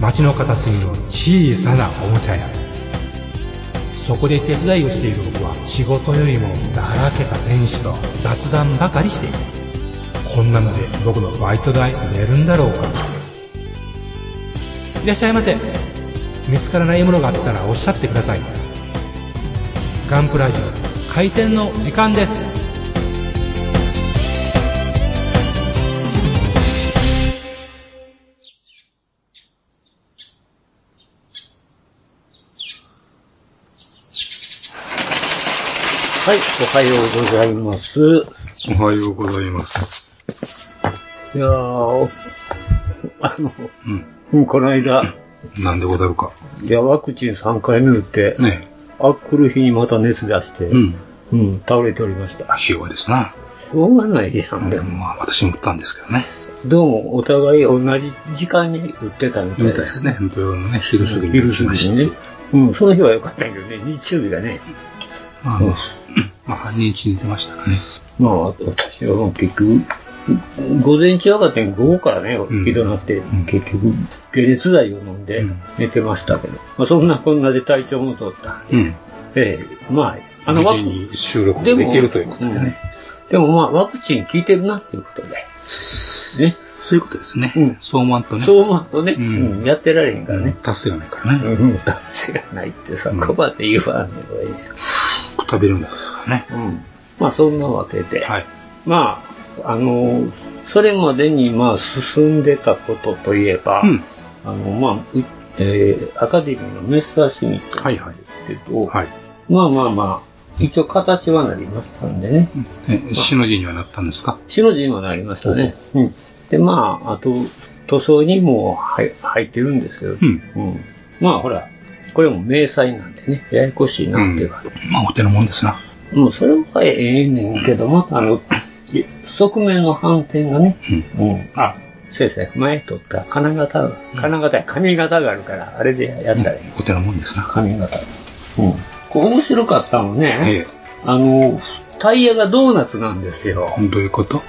街の片隅の小さなおもちゃ屋。そこで手伝いをしている僕は仕事よりもだらけた店主と雑談ばかりしている。こんなので僕のバイト代出るんだろうか。いらっしゃいませ。見つからないものがあったらおっしゃってください。ガンプラジオ開店の時間です。はい、おはようございます。おはようございます。いやー、あの、うん、この間、なんでござるか。いや、ワクチン3回目打って、ねあ来る日にまた熱出して、うん、うん、倒れておりました。ひ弱ですな。しょうがないやん、でも。まあ、私も打ったんですけどね。どうも、お互い同じ時間に打ってたみたいでみたいですすね。土曜のね、昼過ぎに昼過ぎにねて。。うん、その日は良かったけどね、日曜日がね、まあ、うん。まあ、半日に出ましたかね。まあ、私はもう結局、午前中上がって午後からね、ん。ひどなって、ん。結局、解熱剤を飲んでうん。寝てましたけど、まあそんなこんなで体調も取った。んで、うん。ええまあ、あの、無ワク事に収録できるということでね。うん。でもまあ、ワクチン効いてるなっていうことで、ね、そういうことですね。うん。そう思わんとね。そう思うとね、うん。うん。やってられへんからね、達成がないからね。うん、達成がないってさ、うんこばって言わんでもいい。くたびれるんですからね。うん。まあそんなわけで、はい。まあ、あの、それまでにまあ進んでたことといえば、うん。あの、まあ、うえーアカデミーのメッサーシミットはいはい。ですけど、はい。まあまあまあ、一応形はなりましたんでね。え、死の字にはなったんですか？死の字にもなりましたね。うん。で、まあ、あと、塗装にも入入ってるんですけど、うん。うん。まあほら、これも明細なんでね、ややこしいなっていうか、まあ、お手のもんですな。もうそれはええねんけど、またあの、い側面の反転がね、うん。あ、先生、前取った金型が、金型や髪型があるから、あれでやったらいい。お手のもんですな。髪型。うん。これ面白かったのね、えあの、タイヤがドーナツなんですよ。え。どういうこと？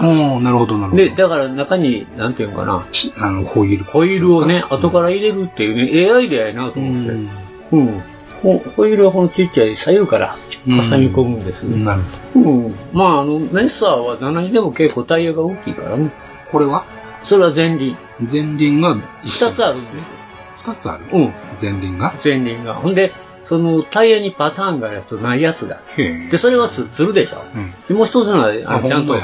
おー、なるほど、なるほど。で、だから中に、なんていうのかな、しあの、ホイール。ホイールをね、後から入れるっていうね、ええアイデアやなとう思って。ん。うん。ホホイールはこのちっちゃい左右から挟み込むんです。なるほうん。まあ、あの、メッサーは7にでも結構タイヤが大きいからね。ど。これは？それは前輪。前輪が二つあるんですね。二つある？うん。前輪が？前輪が。ほんで、そのタイヤにパターンがあるやつとないやつが。へえ。で、それはつつるでしょ。うん。でもう一つのは、ああ、のちゃんと。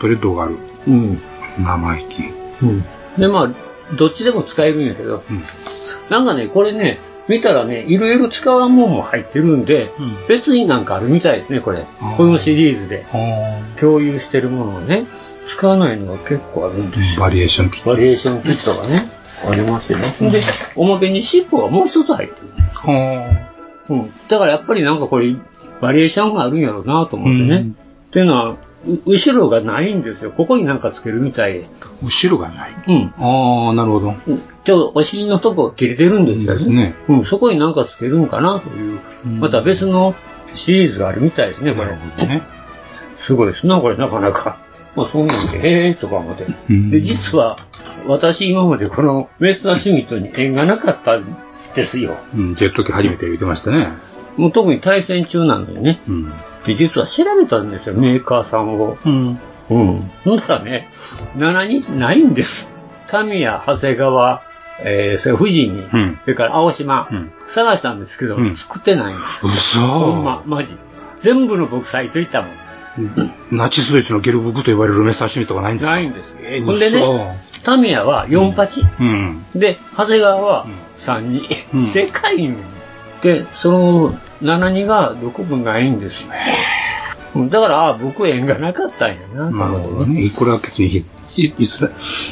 トレッドがある。うん。生意気。うん。で、まあ、どっちでも使えるんやけど、うん。なんかね、これね、見たらね、いろいろ使わんもんも入ってるんで、うん別になんかあるみたいですね、これ。このシリーズでは共有してるものをね、使わないのが結構あるんですよ。バリエーションキット。バリエーションキットがね、ありましてね。で、おまけに尻尾がもう一つ入ってる。はうん。だからやっぱりなんかこれ、バリエーションがあるんやろうなと思ってね。うんっていうのは、う後ろがないんですよ。ここになんかつけるみたいで。後ろがない。うん。ああ、なるほど。ちょっとお尻のとこが切れてるんですよですね。うん、そこになんかつけるんかなという、うんまた別のシリーズがあるみたいですね、こなれ。るほどね。すごいですな、これなかなか。まあ、そんなんで、へえーとか思って。うんで、実は、私今までこのメスターシュミットに縁がなかったんですよ。うん、ジェット機初めて言ってましたね。もう特に対戦中なのにね。うん。で、実は調べたんですよ、メーカーさんを。うん。うん。ほんだらね、7人ないんです。タミヤ、長谷川、えー、それ富士に、うんそれから青島、うん探したんですけど、うん作ってないんです。嘘ほんま、マジ。全部の僕サイト行ったもん。ナチスドイツのゲルブクと呼ばれる梅刺身とかないんですか？ないんです。えーほんでね、タミヤは4八、うん。で、長谷川はうん3、2、うんでかいんで、その7、2がどこもないんですよ。うんだから、あ僕縁がなかったんやな、なるほどね。いくらケツにひ、いいつら、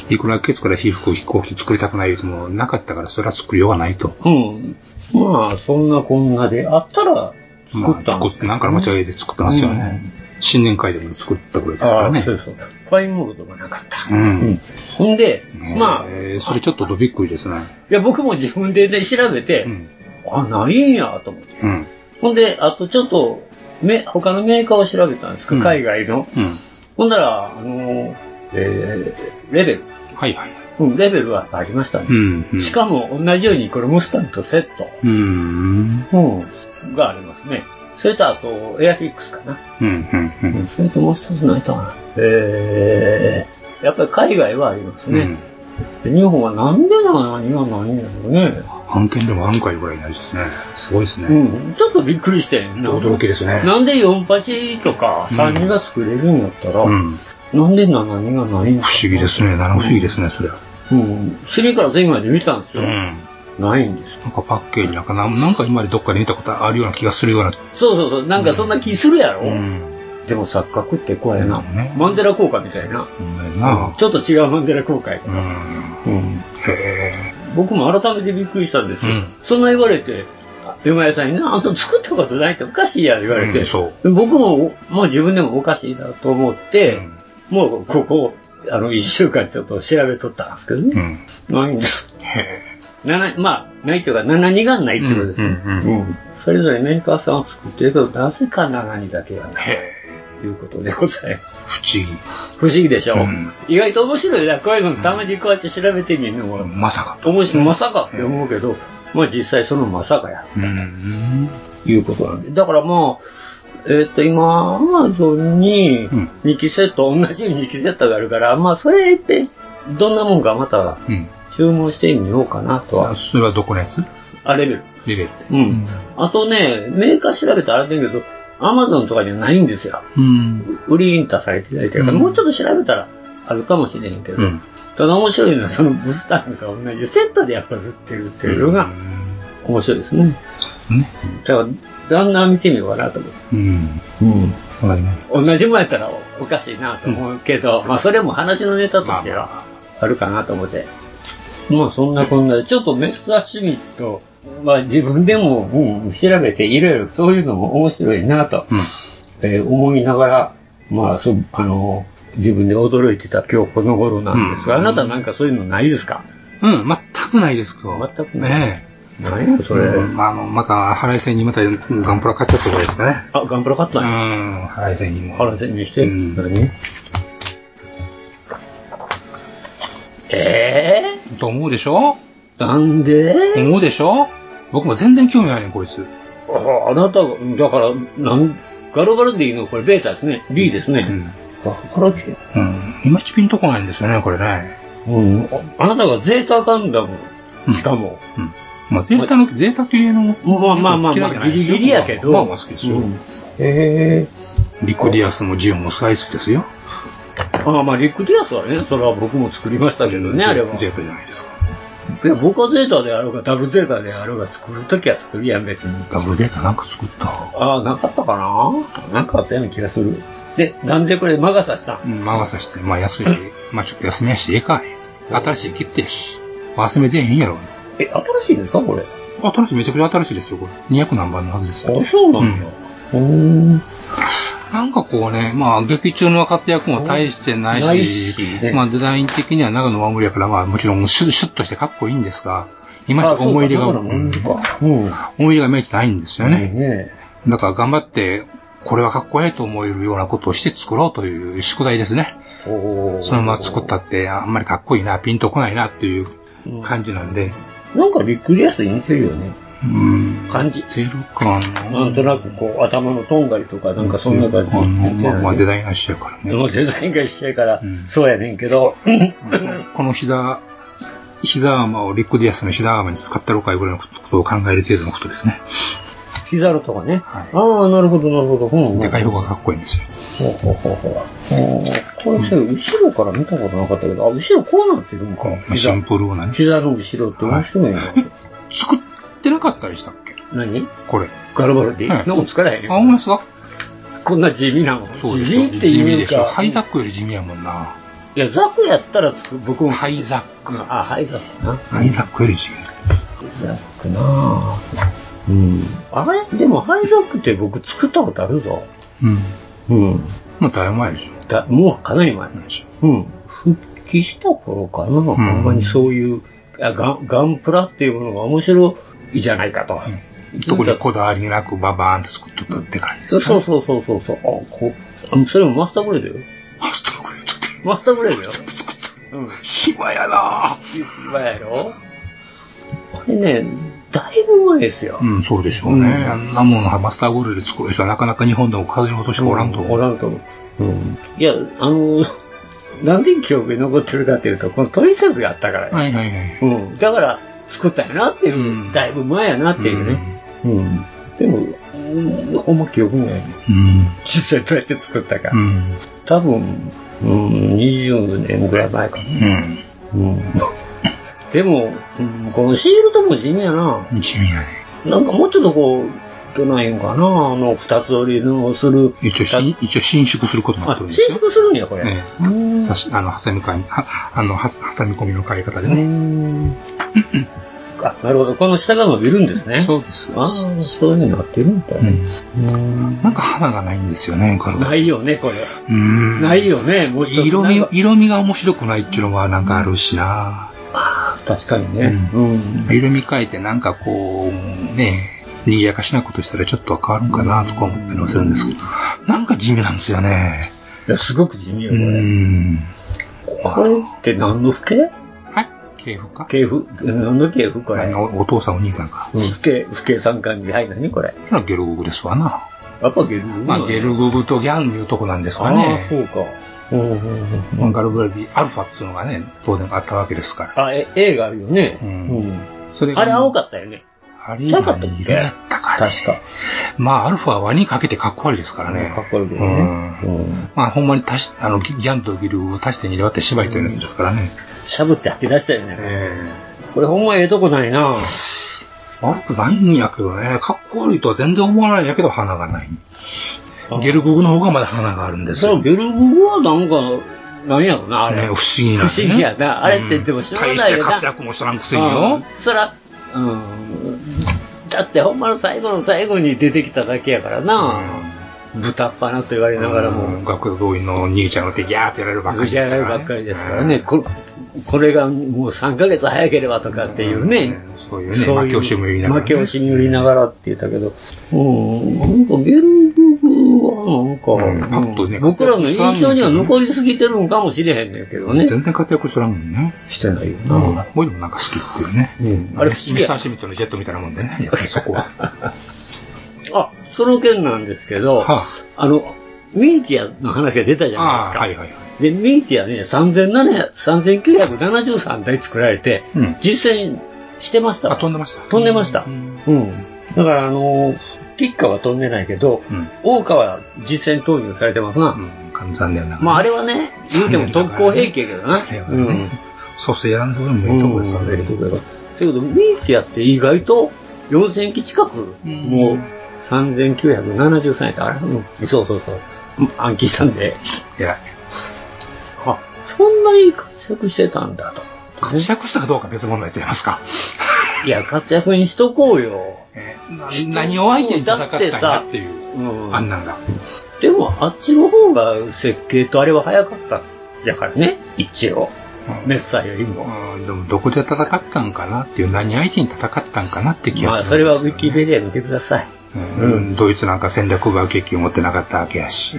いくらケツから皮膚飛行機作りたくないともなかったから、それは作りようがないと。うん。まあ、そんなこんなであったら作まあ、ったんです作って、なんかの間違いで作ったんですよね。新年会でも作ったぐらいですからね。ああそうそう。ファインモールドがなかった。うん。ほんで、まあ、えーそれちょっとどびっくりですね。いや、僕も自分で、ね、調べて、うん。あ、ないんや、と思って。うん。ほんで、あとちょっと、め、他のメーカーを調べたんですか、うん海外の。うん。ほんなら、あの、えー、レベル。はいはい。うん、レベルはありましたね。うん。うんしかも、同じように、これ、ムスタンとセット。うーん。うん。がありますね。それと、あと、エアフィックスかな。うん。うん。ううんん。それともう一つないかな。えー、やっぱり海外はありますね。日本はなんでな何がないんだろうね。案件でも案外ぐらいないですね。すごいですね。うん。ちょっとびっくりして。驚きですね。なんで48とか32が作れるんだったら、うん。なんで72がないんだ不思議ですね。七不思議ですね、それは。うん。3から前まで見たんですよ。うん。ないんですよ。なんかパッケージなんかな、なんか今までどっかで見たことあるような気がするような。そうそうそう。なんかそんな気するやろ、うん。でも錯覚って怖いな。ねマンデラ効果みたいな。ほん。ちょっと違うマンデラ効果やから。うん。うんへ僕も改めてびっくりしたんですよ。うんそんな言われて、あ山屋さんにな、あんた作ったことないっておかしいや言われて、うんそう僕も、もう自分でもおかしいなと思って、もうここ、あの、一週間ちょっと調べとったんですけどね。うん。ないんです。へ七まあ、ないというか、72がないってことですね。うんうんうんそれぞれメーカーさんは作ってるけど、なぜか72だけがない。へということでございます。不思議。不思議でしょ、うん意外と面白いな。こういうのたまにこうやって調べてみるのも、まさか。面白い、まさかって思うけど、まあ実際そのまさかや、うん。いうことなんで。だからまあ、えっ、と、今、アマゾンにうん2期セット、同じ2期セットがあるから、まあそれって、どんなもんかまたうん。注文してみようかなとは。それはどこのやつ？あ、レベル。レベル。うん。あとね、メーカー調べたらあれだけど、アマゾンとかにはないんですよ。うん。売りインターされてないというか、うんもうちょっと調べたらあるかもしれへんけど、うん。ただ面白いのはそのブスターと同じセットでやっぱり売ってるっていうのが面白いですね。ね。だから、だんだん見てみようかなと思って。うん。うん。わかります。同じもんやったらおかしいなと思うけど、まあそれも話のネタとしてはまあるかなと思って。まあそんなこんなで、ちょっとメッサーシミット、まあ自分でも、うん、調べていろいろそういうのも面白いなと、うん。えー思いながら、まあそう、あの、自分で驚いてた今日この頃なんですが、うんあなたなんかそういうのないですか？うん、全くないですか。全くないね何やそれ。うんあの、また、腹い線にまたガンプラ買っちゃったぐらいですかね。あ、ガンプラ買ったうんや？ん、腹い線にも。腹線にして、うん何？えと思うでしょー、なんで？思うでしょ？僕も全然興味ないねん、こいつ。ああなたが、だから、なん、ガルバルディの？これベータですね。B ですね。うん。ガルバルディうん。いまいちピンとこないんですよね、これね。うん。ああなたがゼータガンダム、うんしかも。うん。まあ、ゼータの、ゼータ系の、まあまあまあまあ、ギリギリやけど。まあまあ好きですよ。うんへリクディアスもジオンも大好きですよ。え。ああ、まあ、リックディアスはね、それは僕も作りましたけどね、あれは。ゼータじゃないですか。いや、僕はゼータであろうが、ダブルゼータであろうが作るときは作るやん、別に。ダブルデータなんか作った？ああ、なかったかな？なんかあったような気がする。で、なんでこれ魔が差したん？うん、魔が差して、まあ安いし、まあちょっと休みやし、ええかい。新しい切手やし。忘れてへんやろ。え、新しいんですかこれ？新しい、めちゃくちゃ新しいですよ、これ。200何番のはずですよ。あ、そうなんだ。うーん。なんかこうね、まあ劇中の活躍も大してないし、ないしねまあデザイン的には長野守りやから、まあもちろんシュッシュッとしてかっこいいんですが、いまいち思い入れが。思い入れがいまいちないんですよね。ねだから頑張って、これはかっこいいと思えるようなことをして作ろうという宿題ですね。そのまま作ったって、あんまりかっこいいな、ピンとこないなっていう感じなんで、なんかリックリアスに似てるよね。うん、感じ。ゼロかな。なんとなくこう、頭のとんがりとか、なんかそんな感じ。まあ、まあデザインが一緒やからね。デザインが一緒やからうん、そうやねんけど、この膝、石沢浜をリックディアスの石沢浜に使ったろかいうぐらいのことを考える程度のことですね。ヒザルとかね。ああ、なるほど、なるほど。うん、でかい方がかっこいいんですよ。ほうほうほうほう。これさ、後ろから見たことなかったけど、あ、後ろこうなってるんか。まあシンプルなね。膝の後ろって面白いな。作ってなかったでしたっけ？何？これ。ガルバルディ、はいなんか作らへんあ、ほんまですか？こんな地味なの？そうです地味っていう地味でしょか。ハイザックより地味やもんな。いや、ザクやったらつく、僕も。ハイザック。あ、ハイザックな。ハイザックより地味。ハイザックなぁ。うん。あれ？でもハイザックって僕作ったことあるぞ。うん。うん。もうだいぶ前でしょ。だもうかなり前。うん。復帰した頃かな、ほんまにそういう、あガンガンプラっていうものが面白いじゃないかと。特にこだわりなくババーンと作っとったって感じですそうそうそうそうそう。あ、こう、あそれもマスターグレードよ。マスターグレードって。マスターグレードよ。うん。暇やな暇やろこれね、だいぶ前ですよ。うん、そうでしょうね。あんなものはマスターグレード作る人はなかなか日本でも数ほどしかおらんと思う。おらんと思う。うん。いや、あの、なんで記憶に残ってるかっていうと、このトリセツがあったからよはいはいはい。うん。だから、作ったんやなっていう、だいぶ前やなっていうね。うん。でも、うんほんま記憶ないね。うん。実際どうやって作ったか。うん。多分、うん、20年ぐらい前かな。うん。うん。でも、うんこのシールドも地味やな。地味やね。なんかもうちょっとこう、どないんかな、あの、二つ折りのする。一応し、一応伸縮することになってるんですよ。伸縮するんや、これ。ええ。さし、あの、挟み込み、は、あの、は、挟み込みの買い方でね。あ、なるほど。この下が伸びるんですね。そうです。ああ、そういう風になってるんだね。なんか花がないんですよね、これは。ないよね、これ。うん。ないよね、もう色味色味が面白くないっていうのはなんかあるしな。ああ、確かにね。うん。色味変えてなんかこう、ね、賑やかしなことしたらちょっと変わるんかなとか思ったりもするんですけど、なんか地味なんですよね。いや、すごく地味よ、こうれ。ん。これって何の父兄系譜か？系譜？何の系譜これ？あのお父さんお兄さんか。うん、父兄、父兄三冠に、はい、何これ。ゲルググですわな。やっぱゲルググまあ、ゲルググとギャンいうとこなんですかね。ああ、そうか。うんうんうんまあガルブラディ、アルファっていうのがね、当然あったわけですから。あ、え、A があるよね。ううんん。それがあれ青かったよね。あれちゃうかったっけ？何色やったかね。確か。まあ、アルファは輪にかけてかっこ悪いですからね。かっこ悪いけどね。うん。まあ、ほんまに足し、あの、ギギャンとギルを足して2で割って芝居というやつですからね。しゃぶって吐き出したよね。えこれほんまええとこないなえ悪くないんやけどね。かっこ悪いとは全然思わないんやけど、鼻がない。ゲルググの方がまだ鼻があるんですよ。ゲルググはなんか、なんやろな、あれ。ね不思議な、ね。不思議やな。あれってでも知らないよな。大して活躍もしとらんくせにうよん。そら、うん。だってほんまの最後の最後に出てきただけやからな。豚っ鼻と言われながらも。うん学童動員の兄ちゃんの手ギャーってやられるばっかりじゃないばっかりですからね。ここれがもう3ヶ月早ければとかっていうね。そういうね、負け惜しみを言いながら、負け惜しみを言いながらって言ったけど、うん、なんかゲはなんか、パッとね僕らの印象には残りすぎてるんかもしれへんねんけどね。全然活躍しとらんもんね。してないようんな。。僕でもなんか好きっていうね。うんあれ、ミスターシミットのジェットみたいなもんでね、やっぱりそこは。あ、その件なんですけど、はあの、ミーティアの話が出たじゃないですああ、か。はいはいはい。で、ミーティアね、3700 3973台作られて、うん実践してましたわあ、飛んでました。飛んでました。うんうん。だから、あのー、キッカは飛んでないけど、うん。オーカは実践投入されてますな。うん。残念ながら。まあ、あれはね、言うても特攻兵器やけどな。うん。うん。蘇生やんでもいいとこですようんね。だけど、ミーティアって意外と4000機近く、もう3973やった。あれ、うん、そうそうそう。暗記したんで。いや、あ、そんなに活躍してたんだと。活躍したかどうか別問題と言いますか。いや、活躍にしとこうよ。な何を相手に戦ったんやっていう、うんあんなんが。でも、あっちの方が設計とあれは早かった。やからね、一応。メッサーよりも。うん、でもどこで戦ったんかなっていう、何相手に戦ったんかなって気がまあ、する。それはウィキペディア見てください。うん、ドイツなんか戦略爆撃機を持ってなかったわけやし、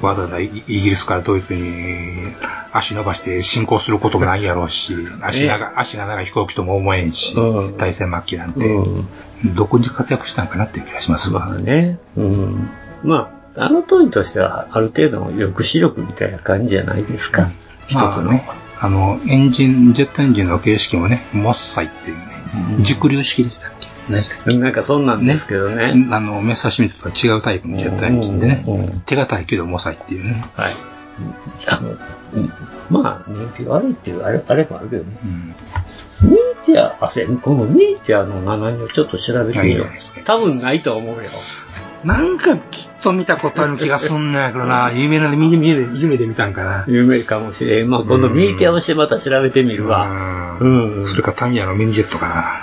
わざわざイイギリスからドイツに足伸ばして進行することもないやろうし、足長足が長い飛行機とも思えんし、うん。大戦末期なんて、うん。どこに活躍したんかなっていう気がしますわ。まあね。うん。まあ、あの当時としては、ある程度の抑止力みたいな感じじゃないですか。一つの。まあね、あの、エンジン、ジェットエンジンの形式もね、モッサイっていうね、熟流式でしたっけ何でしたっけなんかそんなんですけどね。あの、メッサーシミットとは違うタイプのジェットエンジンでね、手堅いけどモサイっていうね。はい。あの、うんまあ、燃費悪いっていうあれ、あれもあるけどね。ミーティア、あ、せこのミーティアの7をちょっと調べてみよう。多分ないと思うよ。なんかきっと見たことある気がすんのやけどな、有名なで、夢で、夢で見たんかな。有名かもしれん。まあ、今度ミーティアをしてまた調べてみるわ。うん。それかタミヤのミニジェットか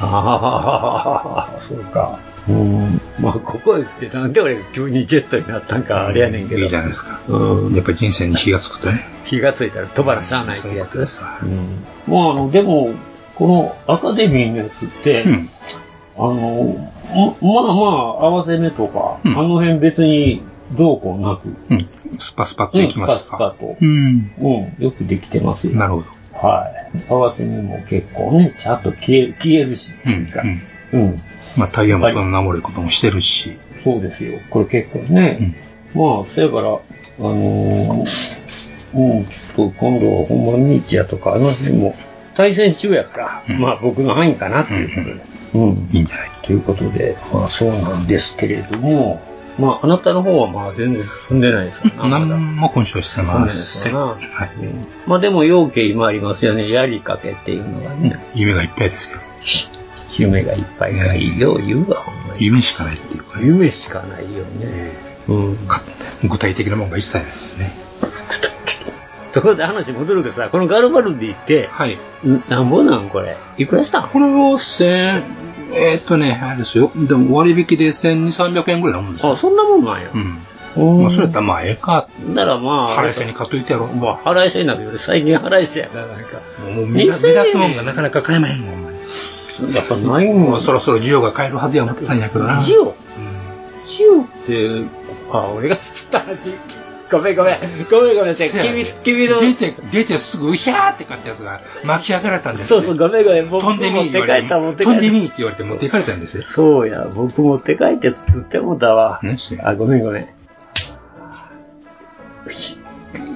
ああ、そうか。うん。まあ、ここへ来てなんで俺急にジェットになったんかあれやねんけど。いいじゃないですか。うん。やっぱり人生に火がつくとね。気がついたら飛ばらしゃあないってやつです。うん。まあ、あの、でも、このアカデミーのやつって、あの、ままあまあ、合わせ目とか、あの辺別にどうこうなく、スパスパっといきますか。スパスパと。うん。うん、よくできてますよ。なるほど。はい。合わせ目も結構ね、ちゃんと消え、消えるし、うん。うん。まあタイヤもその守ることもしてるし。そうですよ。これ結構ね。まあ、そやから、あのーうん、ちょっと今度はほんまミーチやとか、あの辺も対戦中やから、まあ僕の範囲かなっていうことで。うん。いいんじゃない？ということで、まあそうなんですけれども、まああなたの方はまあ全然進んでないですかな。何も今週はしてません。進んでない。うんまあでも、要件今ありますよね。やりかけっていうのがね。夢がいっぱいですよ。夢がいっぱいがいいよ、言うわ、ほんまに。夢しかないっていうか、夢しかないよね。うん。具体的なものが一切ないですね。ところで話戻るけどさ、このガルバルディって、はい。なんぼなんこれ。いくらしたん？これを千、えーっとね、あれですよ。でも割引で1200、300円ぐらいなもんですよ。あ、そんなもんなんや。うん。うんまあ、それやったらまあ、ええか。ならまあ、腹いせに買っといてやろ。まあ、腹いせになるより最近腹いせやから、なんか。もう目立目立つもんがなかなか買えまへんもん、お前やっぱないもん。もうそろそろ需要が買えるはずや思ってたんやけどな。ジオジオって、あ、俺が作った話。ごめんごめん。ごめんごめん。君、君の。出て、出てすぐ、うひゃーって買ったやつが巻き上がられたんですそうそう、ごめんごめん。僕飛んでみ持ってた、持って。飛んでみーって言われて持っていかれたんですよ。そうや、僕持って帰って作ってもたわ。あ、ごめんごめん。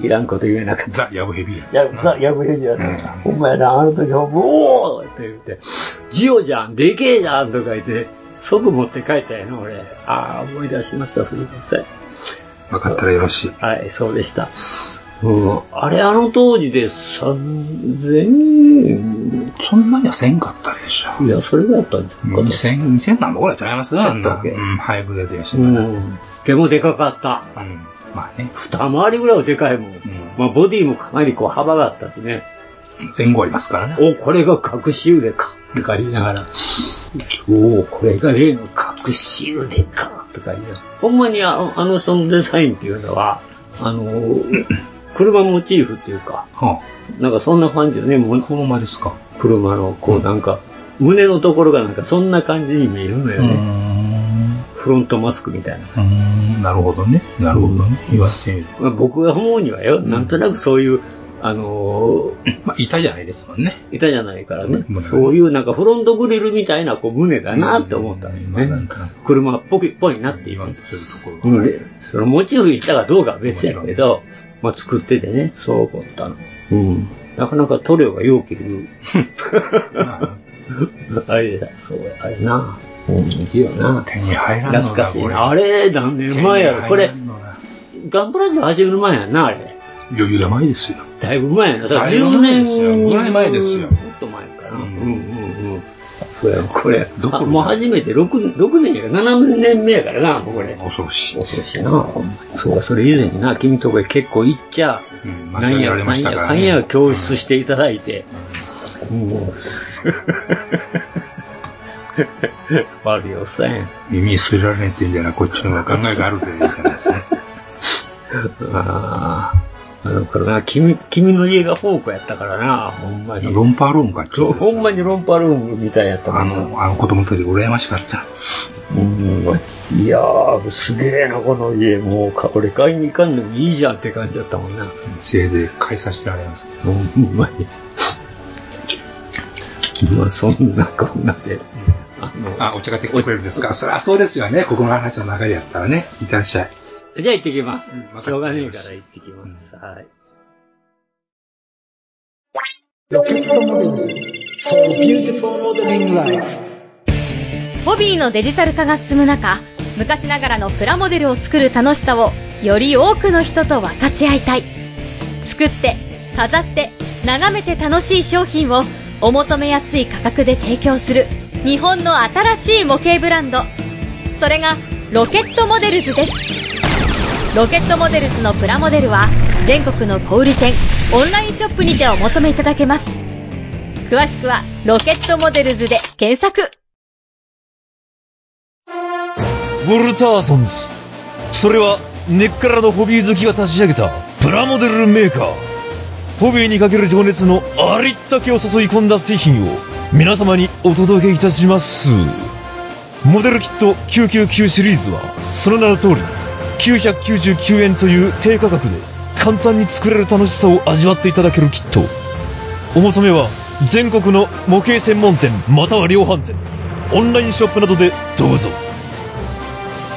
いらんこと言えなかった。ザ・ヤブヘビーやつやザ・ヤブヘビやった。ほんまやな、あの時は、おーって言って、ジオじゃん、でけえじゃんとか言って、即持って帰ったやな、俺。ああ、思い出しました、すみません。分かったらよろしい。はい、そうでした。うん、あれ、あの当時で3000円そんなにはせんかったでしょ。いや、それぐらいやったんじゃんかな。2000、2000何ぼぐらいちゃいます？あんな。うん、ハイブレードやし。うん。でもでかかった。うん。まあね。二回りぐらいはでかいもん。まあ、ボディもかなりこう幅があったしね。前後ありますからね。お、これが隠し腕か。とか言いながら。おお、これが例の隠し腕か。とか言いながら。ほんまにああの人のデザインっていうのは、あのー、車モチーフっていうか、なんかそんな感じよね。もう車ですか？車の、こうなんか、胸のところがなんかそんな感じに見えるのよね。フロントマスクみたいな。なるほどね。なるほどね。言われてみるまあ、僕が思うにはよ、なんとなくそういう、あのー、まあ、板じゃないですもんね。板じゃないからね。そういうなんかフロントグリルみたいなこう胸だなって思ったんよね。車っぽいっぽいなって言わんとするところ。でそのモチーフにしたかどうかは別やけど、まあ作っててね、そう思ったの。うん。なかなか塗料がよう切る。あれだ、そうや、あれな。うん、いいよな。手に入らんのだ懐かしいな。あれ、何年前やろ？これガンプラジオ始める前やんな、あれ。余裕が前ですよ。だいぶ前。だからだいぶ10年ぐらい前ですよもっと前かな。うんうんうん。そうや、これ。あもう初めて6、六年やから7年目やからな、これ。恐ろしい。恐ろしいな。そうか、それ以前にな、君とこへ結構行っちゃ、間違えられましたからねなんや、なんや教室していただいて。もう。悪いおっさんや。耳すりられてんじゃないこっちの方が考えがあるというじゃないですね。ああ。あの頃な、君、君の家がフォークやったからな、ほんまに。ロンパールームかってほんまにロンパルームみたいやったもんなあの、あの子供の時羨ましかった。うんいやー、すげえな、この家。もうか、俺買いに行かんでもいいじゃんって感じだったもんな。せいで買いさせてあげます。ほんまに。まあ、そんなこんなで。あの、あ、お茶買ってくれるんですか？そりゃそうですよね。ここの話の流れやったらね。いってらっしゃい。じゃあ行ってきます。しょうがねえから行ってきます。はい。ホビーのデジタル化が進む中、昔ながらのプラモデルを作る楽しさをより多くの人と分かち合いたい。作って、飾って、眺めて楽しい商品をお求めやすい価格で提供する日本の新しい模型ブランド。それがロケットモデルズです。ロケットモデルズのプラモデルは全国の小売店、オンラインショップにてお求めいただけます。詳しくはロケットモデルズで検索。ウォルターソンズ。それは根っからのホビー好きが立ち上げたプラモデルメーカー。ホビーにかける情熱のありったけを注い込んだ製品を皆様にお届けいたします。モデルキット999シリーズはその名の通り999円という低価格で簡単に作れる楽しさを味わっていただけるキット。お求めは全国の模型専門店または量販店、オンラインショップなどでどうぞ。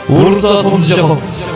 ウォルターソンジャパン。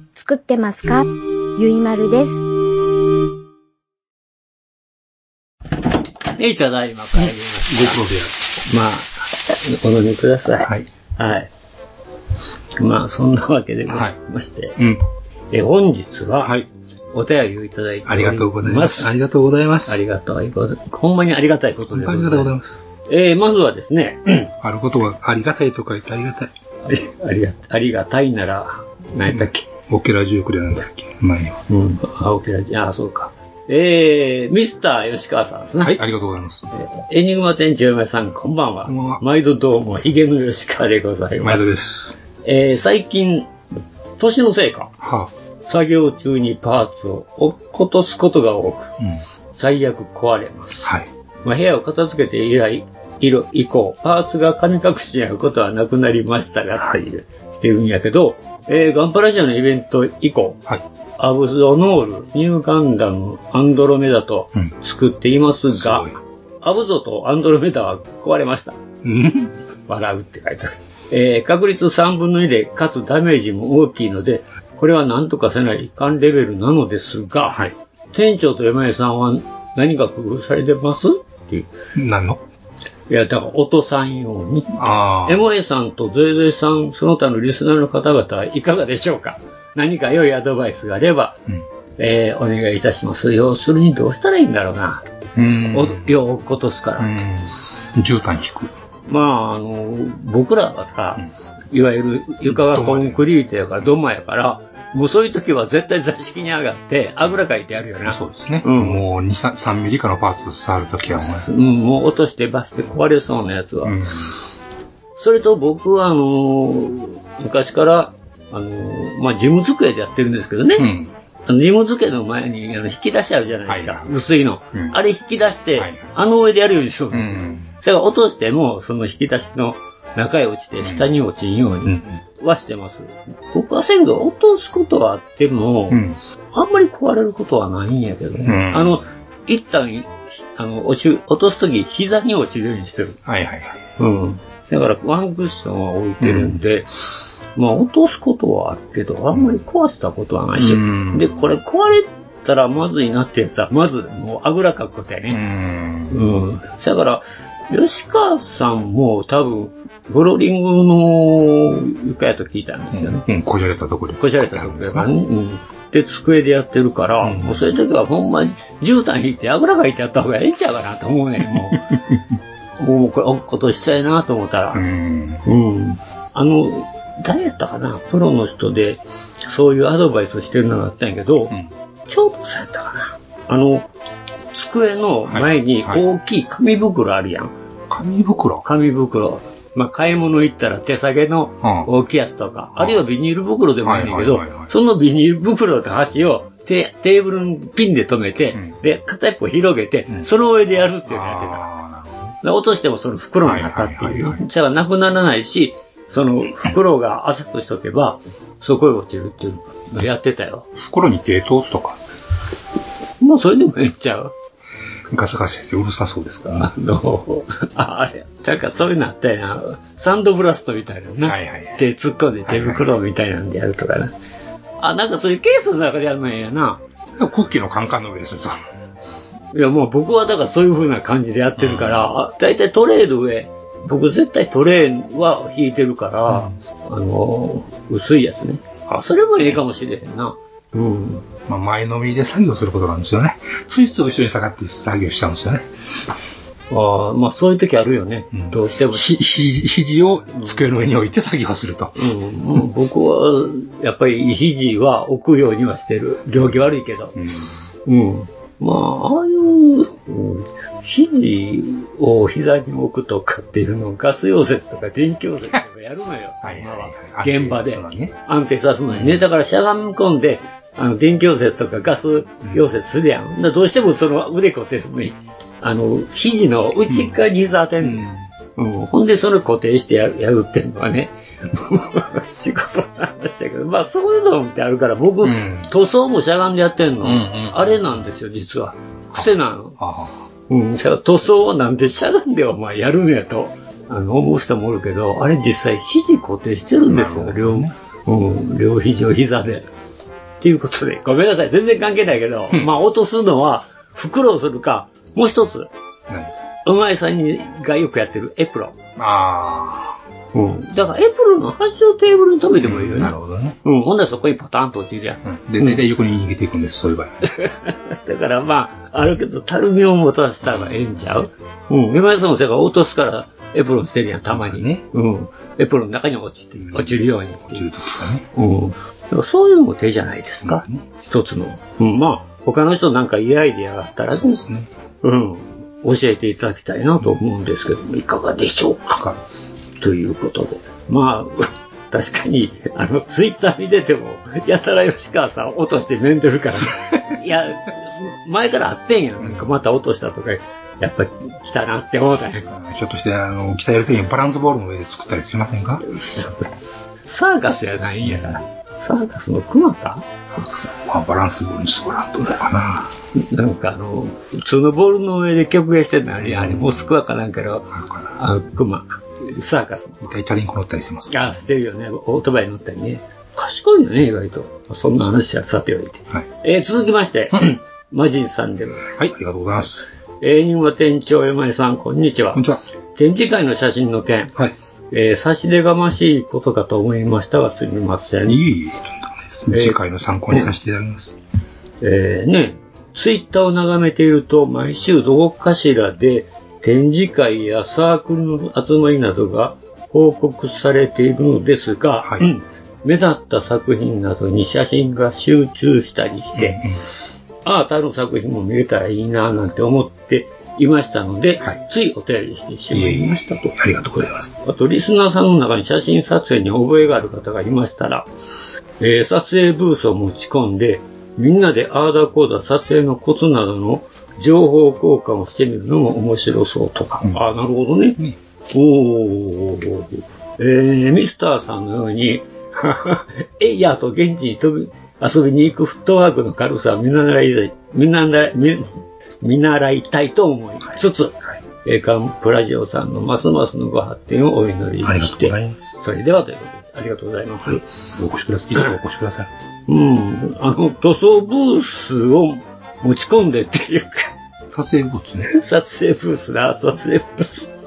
作ってますか？ゆいまるです。はい、ただいま帰りました。ご苦労でまあ、お飲みください。はい。はい。まあ、そんなわけでございまして、うん。え本日は、お便りをいただいております。ありがとうございます。ありがとうございます。ありがとうございます。ほんまにありがたいことで本当にありがとうございます。えー、まずはですね、あることがありがたいとか言ってありがたい。ありありがありがたいなら、何やったっけ、オケラジオクレなんだっけ？前には。うん。あ、オケラジ、あ、そうか。えー、ミスター吉川さんですね。はい、ありがとうございます。エニグマ店長嫁さん、こんばんは。毎度どうも、ヒゲの吉川でございます。毎度です。えー、最近、年のせいか。は作業中にパーツを落っことすことが多く、最悪壊れます。はい。まあ、部屋を片付けて以来、色以降、パーツが神隠しに合うことはなくなりましたが、っていう、っていうんやけど、えー、ガンパラジオのイベント以降、アブゾノール、ニューガンダム、アンドロメダと作っていますが、アブゾとアンドロメダは壊れました。笑うって書いてある。えー確率3分の2で、かつダメージも大きいので、これは何とかせないかんレベルなのですが、店長と山根さんは何か工夫されてます？っていう。何の？いや、だから、音さん用に。あエモエさんとゼイゼイさん、その他のリスナーの方々はいかがでしょうか？何か良いアドバイスがあれば、えーお願いいたします。要するにどうしたらいいんだろうな。うん。おようことすから。絨毯引く。まあ、あの、僕らはさ、いわゆる床がコンクリートやから、土間やから、もうそういう時は絶対座敷に上がって、あぐらかいてやるよな。そうですね。もう2、3, 3ミリ以下のパーツ触るときはもう、うん、もう落としてばして壊れそうなやつは。それと僕は、あのー昔から、あのーまあ、事務机でやってるんですけどね。あの事務机の前にあの引き出しあるじゃないですか。薄いの、あれ引き出して、あの上でやるようにするんですよ。それから落としても、その引き出しの中へ落ちて、下に落ちんようにはしてます。僕はせんけど、落とすことはあっても、あんまり壊れることはないんやけどね。んあの、一旦、あの、落ち、落とすとき膝に落ちるようにしてる。はいはいはい。うん。だから、ワンクッションは置いてるんで、まあ、落とすことはあるけど、あんまり壊したことはないし。で、これ壊れたらまずいなってやつは、まず、もう、あぐらかくことやね。うん。だから、吉川さんも多分、フローリングの床やと聞いたんですよね。うん、こじゃれたとこです。こじゃれたとこやからね。うん。で、机でやってるから、もうそういう時はほんまに絨毯引いてあぐらかいてやった方がええんちゃうかなと思うねん、もう。もうこことしたいなと思ったら。うん。あの、誰やったかな？プロの人で、そういうアドバイスをしてるのがあったんやけど、ちょうどやったかな。あの、机の前に大きい紙袋あるやん。紙袋？紙袋。まあ、買い物行ったら手提げの大きいやつとか、あるいはビニール袋でもいいんだけどそのビニール袋の端をテテーブルにピンで留めて、で、片一方広げて、その上でやるっていうのをやってた。で落としてもその袋の中っていう。じゃあなくならないし、その袋が浅くしとけば、そこへ落ちるっていうのをやってたよ。袋に手通すとか？もうそれでもええんちゃう？ガサガサしてうるさそうですから。あの、ああれ、なんかそういうのあったよな。サンドブラストみたいなな。手突っ込んで手袋みたいなんでやるとかな。あ、なんかそういうケースの中でやるのええやな。クッキーのカンカンの上ですると。いや、もう僕はだからそういう風な感じでやってるから、だいたいトレーの上、僕絶対トレーは引いてるから、あの、薄いやつね。あ、それもええかもしれへんな。うん。まあ、前のめりで作業することなんですよね。ついつい後ろに下がって作業しちゃうんですよね。ああ、まあそういう時あるよね。どうしても。ひ、ひ、肘を机の上に置いて作業すると。うん、もう僕は、やっぱり肘は置くようにはしてる。行儀悪いけど。うん。まあ、ああいう、うん、肘を膝に置くとかっていうのをガス溶接とか電気溶接とかやるのよ。今は現場で。安定さすのにね。だからしゃがみ込んで、あの、電気溶接とかガス溶接するやん。どうしてもその腕固定するのに、あの、肘の内側に膝当てんの。うん、ほんで、それ固定してやるやるっていうのはね、仕事の話だけど、まあそういうのってあるから、僕、塗装もしゃがんでやってんの、あれなんですよ、実は。癖なの。うん、塗装をなんでしゃがんでお前やるんやと、あの、思う人もおるけど、あれ実際肘固定してるんですよ、両、うん、両肘を膝で。っていうことで、ごめんなさい、全然関係ないけど、まあ落とすのは、袋をするか、もう一つ、うまいさんにがよくやってるエプロン。あうん。だからエプロンの端をテーブルに止めてもいいよね。なるほどね。うん。ほんならそこにパターンと落ちるやん。で、大体横に逃げていくんです、そういう場合。だからまあ、あるけど、たるみを持たせたらええんちゃう？うん。今井さんもそれから落とすから、エプロンしてるやん、たまに。ね。うん。エプロンの中に落ちて、落ちるようにっていう。落ちるときかね。うん。そういうのも手じゃないですか。一つの。うん。まあ、他の人なんかいいアイディアがあったらね。ですね。うん。教えていただきたいなと思うんですけども、いかがでしょうか？ということで。まあ、確かに、あの、ツイッター見てても、やたら吉川さん落として面んでるから、いや、前からあってんやん。なんかまた落としたとか、やっぱ来たなって思ったんや。ひょっとして、あの、鍛える時にバランスボールの上で作ったりしませんか？サーカスやないんやから。サーカスの熊か？サーカスまあ、バランスボールにしてごらんと思うかな。なんかあの、普通のボールの上で曲芸してるのあれ、あれ、モスクワかなんかの、あの、熊。サーカスの。大体チャリンコ乗ったりします。あ、してるよね。オートバイ乗ったりね。賢いよね、意外と。そんな話はさておいて。はい。えー続きまして、マジンさんでも。はい、ありがとうございます。えー、は店長山井さん、こんにちは。こんにちは。展示会の写真の件。はい。えー、差し出がましいことかと思いましたが、すみません。いい、とんでもないです。次回の参考にさせていただきます。えーね、ツイッターを眺めていると、毎週どこかしらで展示会やサークルの集まりなどが報告されているのですが、うん目立った作品などに写真が集中したりして、ああ、他の作品も見れたらいいななんて思っていましたので、ついお便りしてしまいましたと。ありがとうございます。あと、リスナーさんの中に写真撮影に覚えがある方がいましたら、えー撮影ブースを持ち込んで、みんなであーだこーだ撮影のコツなどの情報交換をしてみるのも面白そうとか。ああ、なるほどね。おー、えー、ミスターさんのように、えいやと現地に飛び、遊びに行くフットワークの軽さを見習いたい、見習い、見見習いたいと思いつつ、えー、カンプラジオさんのますますのご発展をお祈りして、それではということで、ありがとうございます。お越しください。いつかお越しください。うん、あの、塗装ブースを持ち込んでっていうか、撮影ブースね。撮影ブースな、撮影ブース。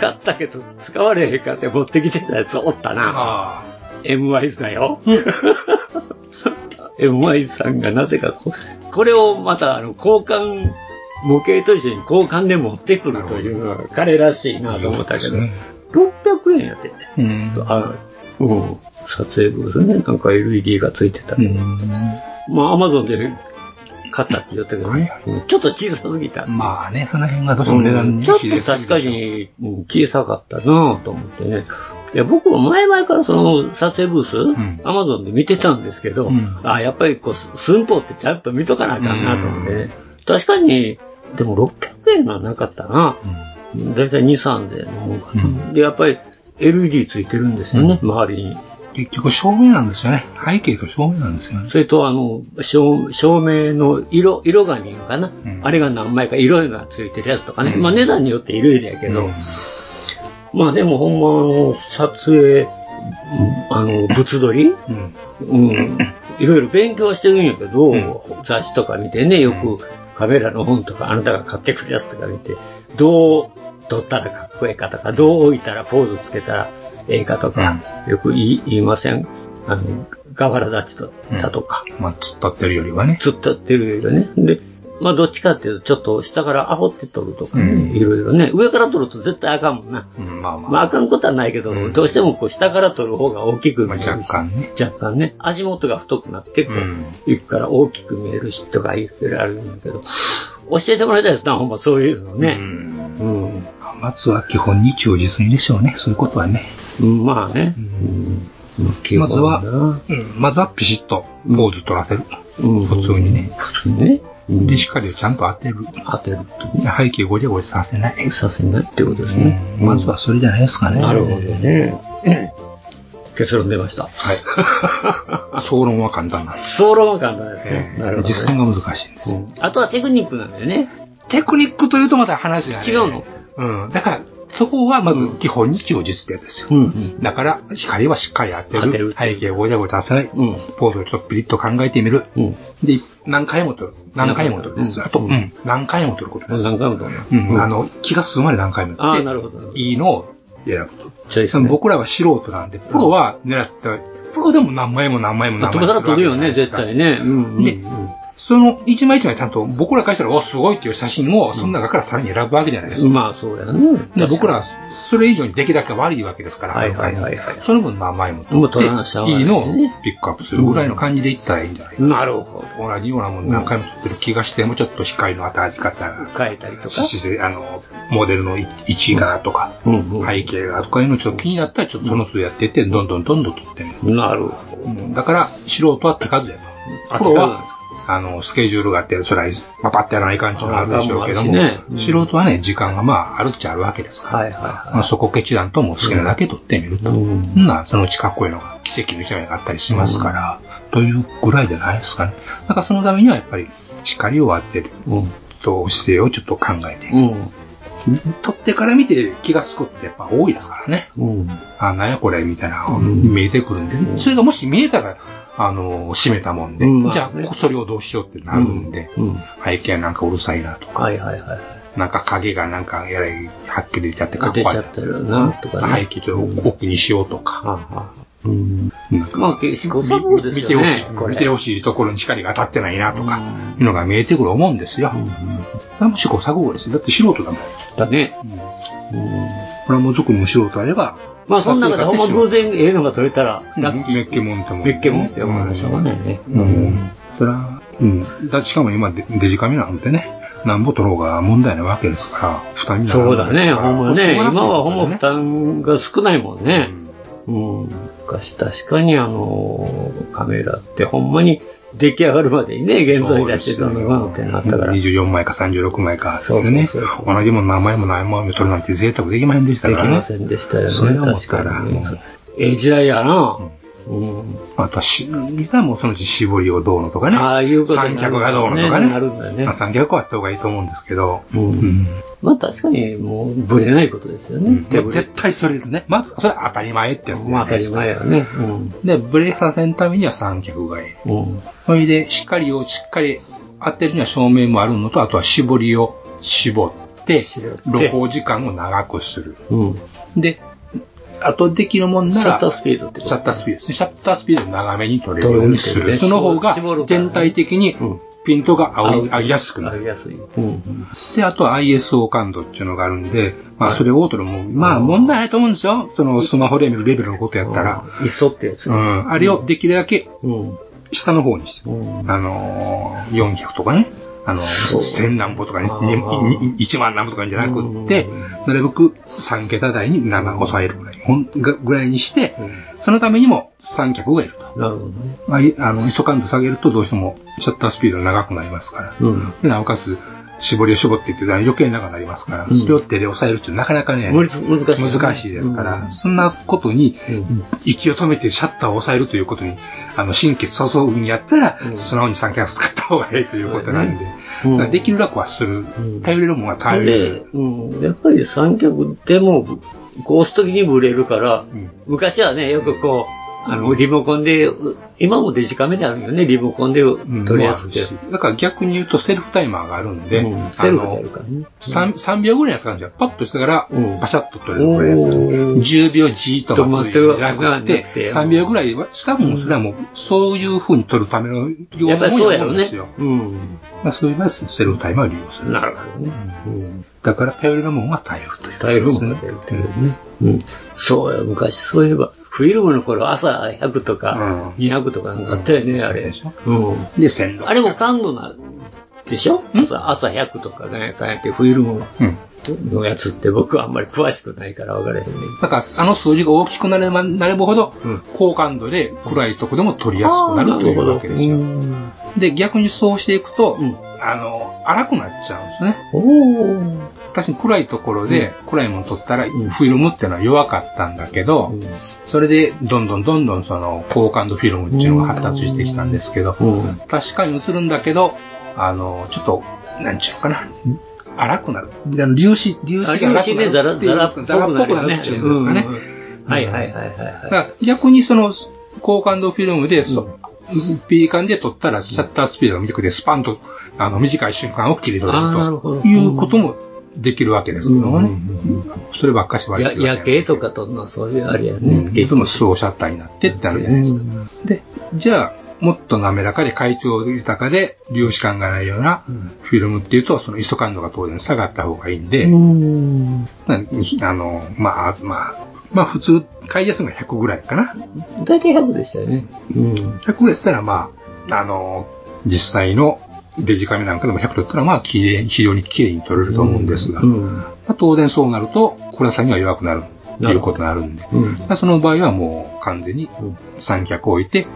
買ったけど使われへんかって持ってきてたやつおったな。MY だよ。MY さんがなぜかこ、これをまたあの交換、模型と一緒に交換で持ってくるというのは彼らしいなと思ったけど、600円やってね。あうん。撮影ブースね、なんか LED がついてたり。まあ、アマゾンで買ったって言ったけどね。うんちょっと小さすぎた。まあね、その辺がどうしても値段にちょっと確かにうん小さかったなぁと思ってね。いや、僕も前々からその撮影ブース、アマゾンで見てたんですけど、あやっぱりこう、す寸法ってちゃんと見とかなあかんなと思ってね。確かに、でも600円はなかったな。だいたい2、3でのもんかな。で、やっぱり LED ついてるんですよね、周りに。結局照明なんですよね。背景と照明なんですよね。それと、あの、照照明の色、色が見えるかな、あれが何枚か色がついてるやつとかね。うんまあ値段によっていろいろやけど、まあでもほんまあの、撮影、うんあの、物撮り、うん、いろいろ勉強してるんやけど、雑誌とか見てね、よくカメラの本とか、あなたが買ってくるやつとか見て、どう撮ったらかっこええかとか、どう置いたらポーズつけたらええかとか、よく言い言いません？あの、ガバラ立ちと、だとか。まあ、突っ立ってるよりはね。突っ立ってるよりはね。で、まあどっちかっていうと、ちょっと下からアホって撮るとかね、いろいろね。上から撮ると絶対あかんもんな。まあまあ。まああかんことはないけど、どうしてもこう下から撮る方が大きく見えるし。若干ね。若干ね。足元が太くなってこう、いくから大きく見えるしとかいろいろあるんだけど、教えてもらいたいですな、ほんまそういうのね。うん。まずは基本に忠実にでしょうね。そういうことはね。うん、まあね。まずは、うんまずはピシッとポーズ取らせる。普通にね。普通にね。で、しっかりちゃんと当てる。当てる背景ごちゃごちゃさせない。させないってことですね。うんまずはそれじゃないですかね。なるほどね。結論出ました。はい。総論は簡単なんです。総論は簡単ですね。なるほどね。実践が難しいんです。あとはテクニックなんだよね。テクニックというとまた話がね。違うの？うん。だから、そこはまず基本に忠実ってやつですよ。だから、光はしっかり当てる。当てる背景をごちゃごちゃさせない。ポーズをちょっとピリッと考えてみる。で、何回も撮る。何回も撮るです。あと、うん。何回も撮ることです。何回も撮る。うん。あの、気が進むまで何回もああ、やって、なるほど。いいのを選ぶと。ね。僕らは素人なんで、プロは狙った、プロでも何枚も何枚も何枚も。飛ばさら撮るよね、絶対ね。うん。で、その一枚一枚ちゃんと僕らからしたら、お、すごいっていう写真を、その中からさらに選ぶわけじゃないですか。まあ、そうやね。で僕らはそれ以上に出来だけ悪いわけですから、はいはいはいはいその分何枚ももう撮っ、ていいいのをピックアップするぐらいの感じでいったらいいんじゃないかなるほど。同じようなもん何回も撮ってる気がして、もうちょっと光の当たり方が、変えたりとか。姿勢、あの、モデルの位置がとか、背景がとかいうのちょっと気になったら、ちょっとその数やっていって、どんどんどんどん撮ってみる。なるほど。だから、素人は手数やと。プロは、あの、スケジュールがあって、それはパパってやらないかんっていうのがあるでしょうけども、あるし素人はね、時間がまあ、あるっちゃあるわけですから、まあ、そこ決断とも好きなだけ撮ってみると。うん、な、そのうちかっこいいのが、奇跡の一枚があったりしますから、というぐらいじゃないですかね。だからそのためにはやっぱり、光を当てる、と姿勢をちょっと考えて。いく。撮ってから見て気がつくってやっぱ多いですからね。あ、なんやこれみたいな、見えてくるんで、それがもし見えたら、あの、閉めたもんで、うん。まあじゃあ、それをどうしようってなるんで、背景なんかうるさいなとか、はいはいはい。なんか影がなんかやらいはっきり出ちゃってかっこ悪い。出ちゃってるな、とかね。背景ちょっと奥にしようとか、まあ、試行錯誤ですよね。見てほしい、これ。見てほしいところに光が当たってないなとか、いうのが見えてくる思うんですよ。これも試行錯誤ですよ。だって素人だもん。だね。これはもう俗にも素人あれば、まあ、その中でほんま偶然ええのが撮れたら、ラッキー。メッケモンってもん。メッケモンって思いましたもんね。うん。それは、うん。だしかも今デデジカメなんてね、なんぼ取ろうが問題なわけですから、負担になるそうだね、ほんまね。今はほんまね負担が少ないもんね。うん。昔確かにあの、カメラってほんまに出来上がるまでにね、現像に出してたのがってなったから。24枚か36枚か。そうそうね。同じもの何枚も何枚も取るなんて贅沢できませんでしたからね。できませんでしたよね。それを思ったら、ええ時代やな。あとはし、見たらもうそのうち絞りをどうのとかね。ああいうこと三脚がどうのとかね。なるんだよねまあ三脚はあった方がいいと思うんですけど。うんまあ確かにもうぶれないことですよね。まあ絶対それですね。まず、それは当たり前ってやつまあ当たり前やね。うん。で、ブレさせんためには三脚がいる。うん。それで、光をしっかり当てるには照明もあるのと、あとは絞りを絞って、露光時間を長くする。うん。で、あとできるもんなら、シャッタースピードってシャッタースピードですね。シャッタースピードを長めに取れるようにする。その方が全体的にピントが合いやすくなる。合いやすい。うん。で、あとは ISO 感度っていうのがあるんで、まあそれを取るも、まあ問題ないと思うんですよ。そのスマホで見るレベルのことやったら。ISO ってやつ。うん。あれをできるだけうん。下の方にして、あのー、400とかね、あの、1000何歩とかに、1万何歩とかじゃなくって、なるべく3桁台に7抑えるぐらい、ほんぐらいにして、そのためにも三脚がいると。なるほどね。まあい、あの、ISO 感度下げるとどうしてもシャッタースピードが長くなりますから。うん。でなおかつ、絞りを絞っていって余計長くなりますから、それを手で抑えるってなかなかね、難しい。ね難しいですから、そんなことに、息を止めてシャッターを抑えるということに、あの、神経注ぐんやったら、素直に三脚使った方がいいということなんで、できる楽はする。頼れるものは頼れる。やっぱり三脚でも、こう押すときにブレるから、昔はね、よくこう、あの、リモコンで、今もデジカメであるよね、リモコンで撮るやつって。だから逆に言うとセルフタイマーがあるんで、セルフでやるからね。3, 3秒ぐらいのやつがあるんじゃん。パッとしてから、バシャッと撮れるぐらいのやつ。10秒じーっと待つんじゃなくて、3秒ぐらいは、しかもそれはもう、そういう風に撮るための用やっぱりそうやろねですよ。うん。まあそういう場合はセルフタイマーを利用する。なるほどね。だから頼れるものは頼るという。頼るものは頼るというね。うん。そうや、昔そういえば、フィルムの頃朝100とか200とかなんかあったよね、あれ。うん。で、1600。あれも感度なんでしょ？朝朝100とかね、かやってフィルムのやつって僕はあんまり詳しくないから分からへんね。だから、あの数字が大きくなればなればほど、高感度で暗いとこでも撮りやすくなるというわけですよ。で、逆にそうしていくと、あの、荒くなっちゃうんですね。確かに暗いところで、暗いもの撮ったら、フィルムってのは弱かったんだけど、それで、どんどんどんどんその、高感度フィルムっていうのが発達してきたんですけど、確かに映るんだけど、あの、ちょっと、なんちゅうのかな。荒くなる。粒子、粒子が荒くなるっていうんですか。ザラっぽくなるっていうんですかね。はいはいはいはい。逆にその、高感度フィルムで、そピーカンで撮ったら、シャッタースピードが短くて、スパンと、あの、短い瞬間を切り取れるということもできるわけですけどもね。そればっかしはや夜景とかとのそういうあれやね。結局スローシャッターになってってなるじゃないですか。で、じゃあ、もっと滑らかで快調豊かで粒子感がないようなフィルムっていうと、その ISO 感度が当然下がった方がいいんで、あの、まあ、まあ、まあ普通、買いやすいのが100ぐらいかな。大体100でしたよね。うん。100ぐらいやったら、まあ、あの、実際のデジカメなんかでも100だったら、まあ、綺麗、非常に綺麗に撮れると思うんですが、まあ、当然そうなると、暗さには弱くなる。ということになるんで、まあその場合はもう完全に三脚を置いて、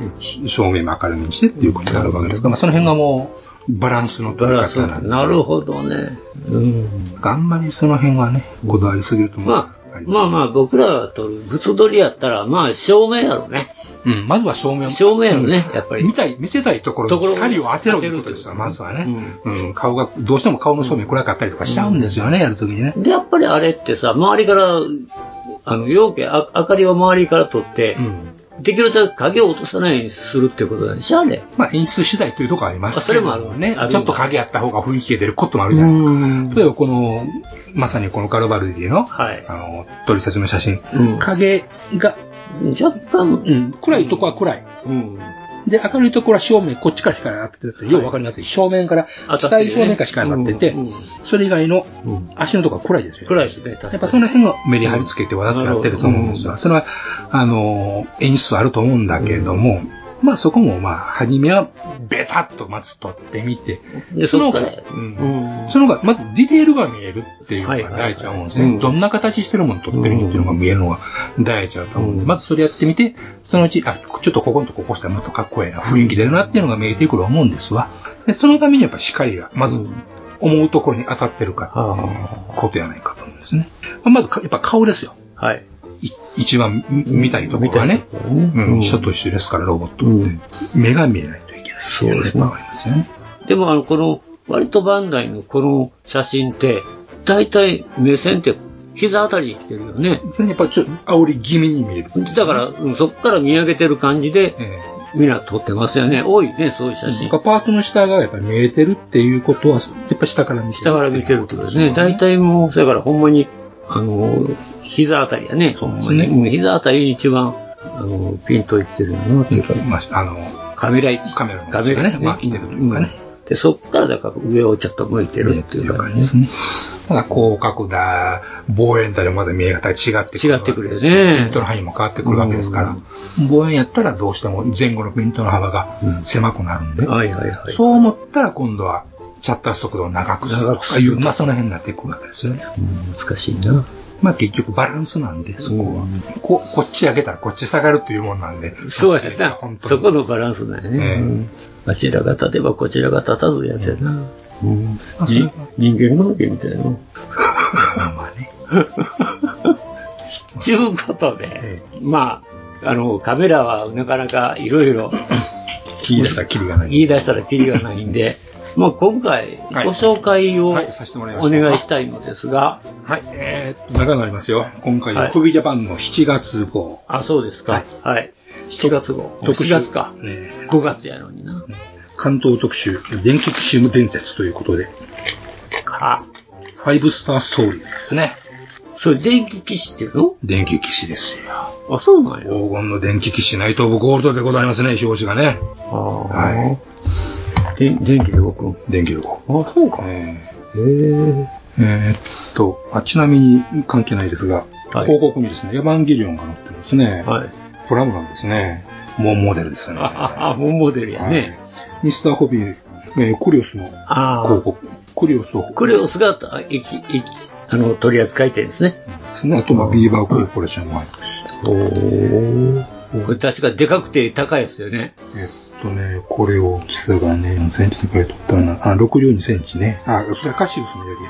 照明も明るみにしてっていうことになるわけですが、まあその辺がもうバランスの取り方なんで。なるほどね。うん。あんまりその辺はね、こだわりすぎるとまあ、まあまあ僕らが撮る物撮りやったら、まあ照明やろね。うん、まずは照明照明やろね、やっぱり。見たい、見せたいところに光を当てろということですよ、まずはね。うん、顔が、どうしても顔の照明暗かったりとかしちゃうんですよね、やるときにね。で、やっぱりあれってさ、周りから、あの、容器、あ明かりを周りから取って、できるだけ影を落とさないようにするっていうことなんでしょ、あれ。まあ演出次第というところありますそれもあるね。ちょっと影あった方が雰囲気が出ることもあるじゃないですか。例えばこの、まさにこのカルバルディの、はい、あの、撮り写真の写真。影が、若干、うん、暗いとこは暗い。うん。で、明るいところは正面、こっちから光が当ててると、ようわかります正面から、下正面から光が当てて、それ以外の足のところは暗いですよ。暗いですね、やっぱその辺をメリハリつけてわざとやってると思うんですよ。それは、あの、演出あると思うんだけれども、まあそこもまあ、初めはベタっとまず撮ってみて、でそのそっからうんそのが、まずディテールが見えるっていうのが第一だと思うんですね。どんな形してるもの撮ってるのっていうのが見えるのが第一だと思うんで、まずそれやってみて、そのうち、あ、ちょっとこことここしたらもっとかっこいいな、雰囲気出るなっていうのが見えてくると思うんですわ。で、そのためにやっぱ光が、まず、思うところに当たってるかっていうことやないかと思うんですね。まずか、やっぱ顔ですよ。はい。一番見たいところはね。うん、人と一緒ですから、ロボットって。目が見えないといけない。そうですね。ありますよね。でもあの、この、割とバンダイのこの写真って、大体目線って膝あたりに来てるよね。やっぱちょっと煽り気味に見える。だから、うんそこから見上げてる感じで、みんな撮ってますよね。多いね、そういう写真。パートの下がやっぱり見えてるっていうことは、やっぱ下から見てる。下から見てるってことですね。大体もう、それからほんまに、あの、膝あたりやね。ほんまに。うん膝あたりに一番、あの、ピンといってるなっていうか。まあ、あの、カメラ位置。カメラのカメラ位置ね。まあ、来てるというかね。で、そっからだから上をちょっと向いてるっていう感じですね。ただ広角だ、望遠だでまだ見え方が違ってくる。違ってくるよねピントの範囲も変わってくるわけですから。望遠やったらどうしても前後のピントの幅が狭くなるんで。はいはいはい。そう思ったら今度は、シャッター速度を長くするとかいう、まあその辺になってくるわけですよね。難しいな。まあ結局バランスなんで、そこは。ここっち上げたらこっち下がるっていうもんなんで。そうやな。そこのバランスだよね。ええうんあちらが立てばこちらが立たずやつやな。うん人間関係みたいな。まあね。ちゅうことで、まあ、あの、カメラはなかなかいろいろ 言い出したらキリがない。言い出したらキリがないんで、まあ今回ご紹介をはいさせてもらいましたお願いしたいのですが、はい、えーっと、長くなりますよ。今回ははいフビジャパンの7月号。あ、そうですか。はい。7月号。特集7月か。ね5月やのにな。関東特集、電気騎士無伝説ということで、はファイブスターストーリーズですね。それ電気騎士っていうの？電気騎士ですよ。あ、そうなんや。黄金の電気騎士ナイト・オブ・ゴールドでございますね、表紙がね。ああ。はい。で電気で動く？電気で動く。あ、そうか。えへえ。えーっとあ、ちなみに関係ないですが、はい広告にですね、エヴァンゲリオンが載ってるんですね。はい。プラモなんですね。モンモデルですね。あ、あ、モンモデルやね。ミスターホビー、えークリオスのあ広告。クリオスをクレオスが、あいきいあの、取り扱い店ですね。ですね。あと、まあ、ビーバーコーポレーションも入ってお。これ確かでかくて高いですよね。えっとね、これ大きさがね、何センチって書いてあったな。あ、62センチね。あ、それはカシウスのより、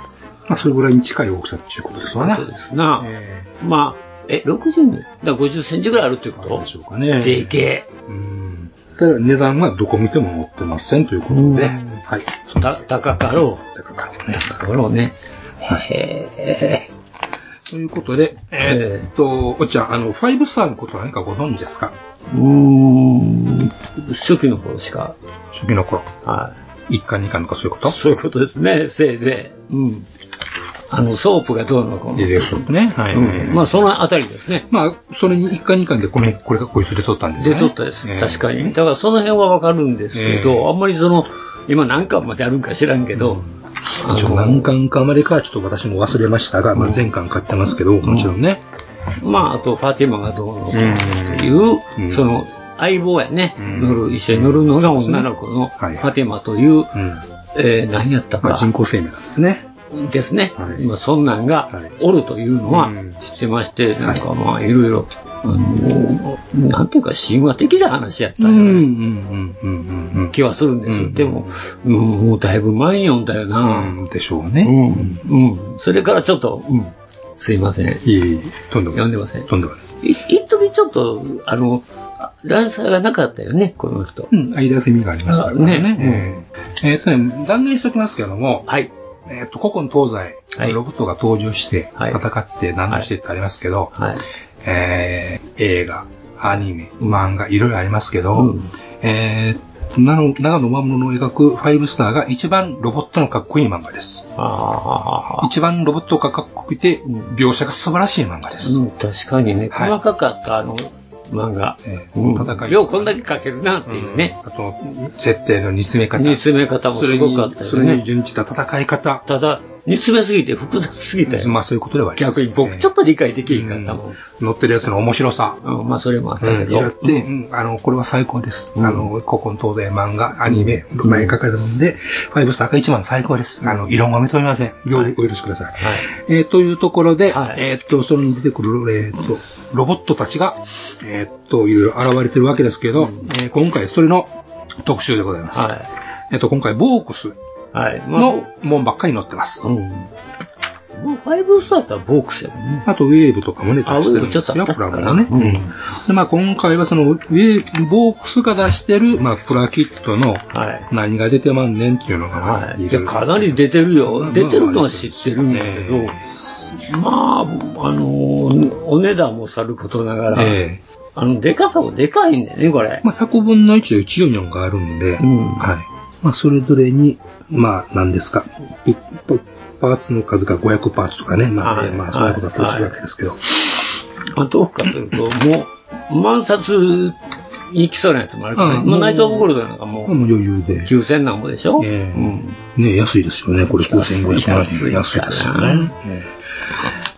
まあ、それぐらいに近い大きさっていうことですわね。そうですな。えまあ、え、60年だから50センチぐらいあるってこと？でしょうかね。でけえ。うん。ただ値段はどこ見ても載ってませんということで、はい。た、高かろう。高かろうね。高かろうね。へえ。ということで、えーっと、おっちゃん、あの、ファイブスターのことは何かご存知ですか？うーん。初期の頃しか。初期の頃。はい。一巻二巻とかそういうこと？そういうことですね、せいぜい。うん。あの、ソープがどうのこうの。リレーソープね。はい。うんまあ、そのあたりですね。まあ、それに一巻二巻でこれ、これがこいつで撮ったんですね。とったです。ええ確かに。だからその辺はわかるんですけど、ええあんまりその、今何巻まであるんか知らんけど、あちょっとの何巻かまでかはちょっと私も忘れましたが、まあ、前巻買ってますけど、もちろんね。まあ、あと、ファティマがどうのっていう、うん。その、相棒やね、ん。乗る、一緒に乗るのが女の子のフはい。ァティマという、うん。えー何やったまあ、か。人工生命なんですね。ですね。はい。まあ、そんなんがはい。おるというのはうん。知ってまして、なんかまあ、いろいろ、あの、なんていうか、神話的な話やったうん、うん、ようなうん、うん、うん。気はするんです。うんでも、うん、もうだいぶ前に読んだよな。うん、でしょううね。ん、うん。それからちょっと、うん、すいません。いえいえ、とんでもない。読んでません。とんでもない。い一時ちょっと、あの、乱差がなかったよね、この人。うん、間休みがありましたからね。ねえっとね、断言しておきますけども、はい。えーっと、古今東西、はいロボットが登場して、はい戦って、何度してってありますけど、はい。えー映画、アニメ、漫画、いろいろありますけど、うんえーなの長野魔物の描くファイブスターが一番ロボットのかっこいい漫画です。一番ロボットがかっこよくて、うん描写が素晴らしい漫画です。うん、確かにね、はい細かかった、あの、漫画。えーうん戦いようこんだけ描けるなっていうね。あと、設定の煮詰め方。煮詰め方もすそれにごかったよそれにね。準じた戦い方。ただ、煮詰めすぎて複雑すぎたよ。まあそういうことではあります逆に僕ちょっと理解できへんかったもん。乗ってるやつの面白さ。うん、まあそれもあったうん、けど。いろって、うんあの、これは最高です。うんあの、古今東西漫画、アニメ、前書かれたもんで、ファイブスターが一番最高です。あの、異論は認めません。よろお許しください。えーというところで、はいえーっと、それに出てくる、えーっと、ロボットたちが、えーっと、いろいろ現れてるわけですけど、えー今回それの特集でございます。はえーっと、今回、ボークスい。はい。まあ、のもんばっかり載ってます。うん。もうファイブスターだったらボークスやもんね。あと、ウェーブとかもね、あ出してるんですよ、プラモのね。うんで、まあ、今回はその、ウェーボークスが出してる、まあ、プラキットのはい。何が出てまんねんっていうのが、まあはい。いや、かなり出てるよ。まあ出てるのは知ってるんだけど、えまあ、あのーお値段もさることながら、ええ。あの、でかさもでかいんだよね、これ。まあ、100分の1で144があるんで、うん。はい。まあ、それぞれに、まあ、何ですか、いパパーツの数が500パーツとかね、まあ、はい。えーまあ、そういうことだったりするわけですけど、まあ、どうかというと、もう、万冊行きそうなやつもあるからね。うんまあ、ナイトオブゴールドなんかもう、もう余裕で。9000なんぼでしょ？ええうん。ね安いですよね、これ9500万安い円。安いですよね。え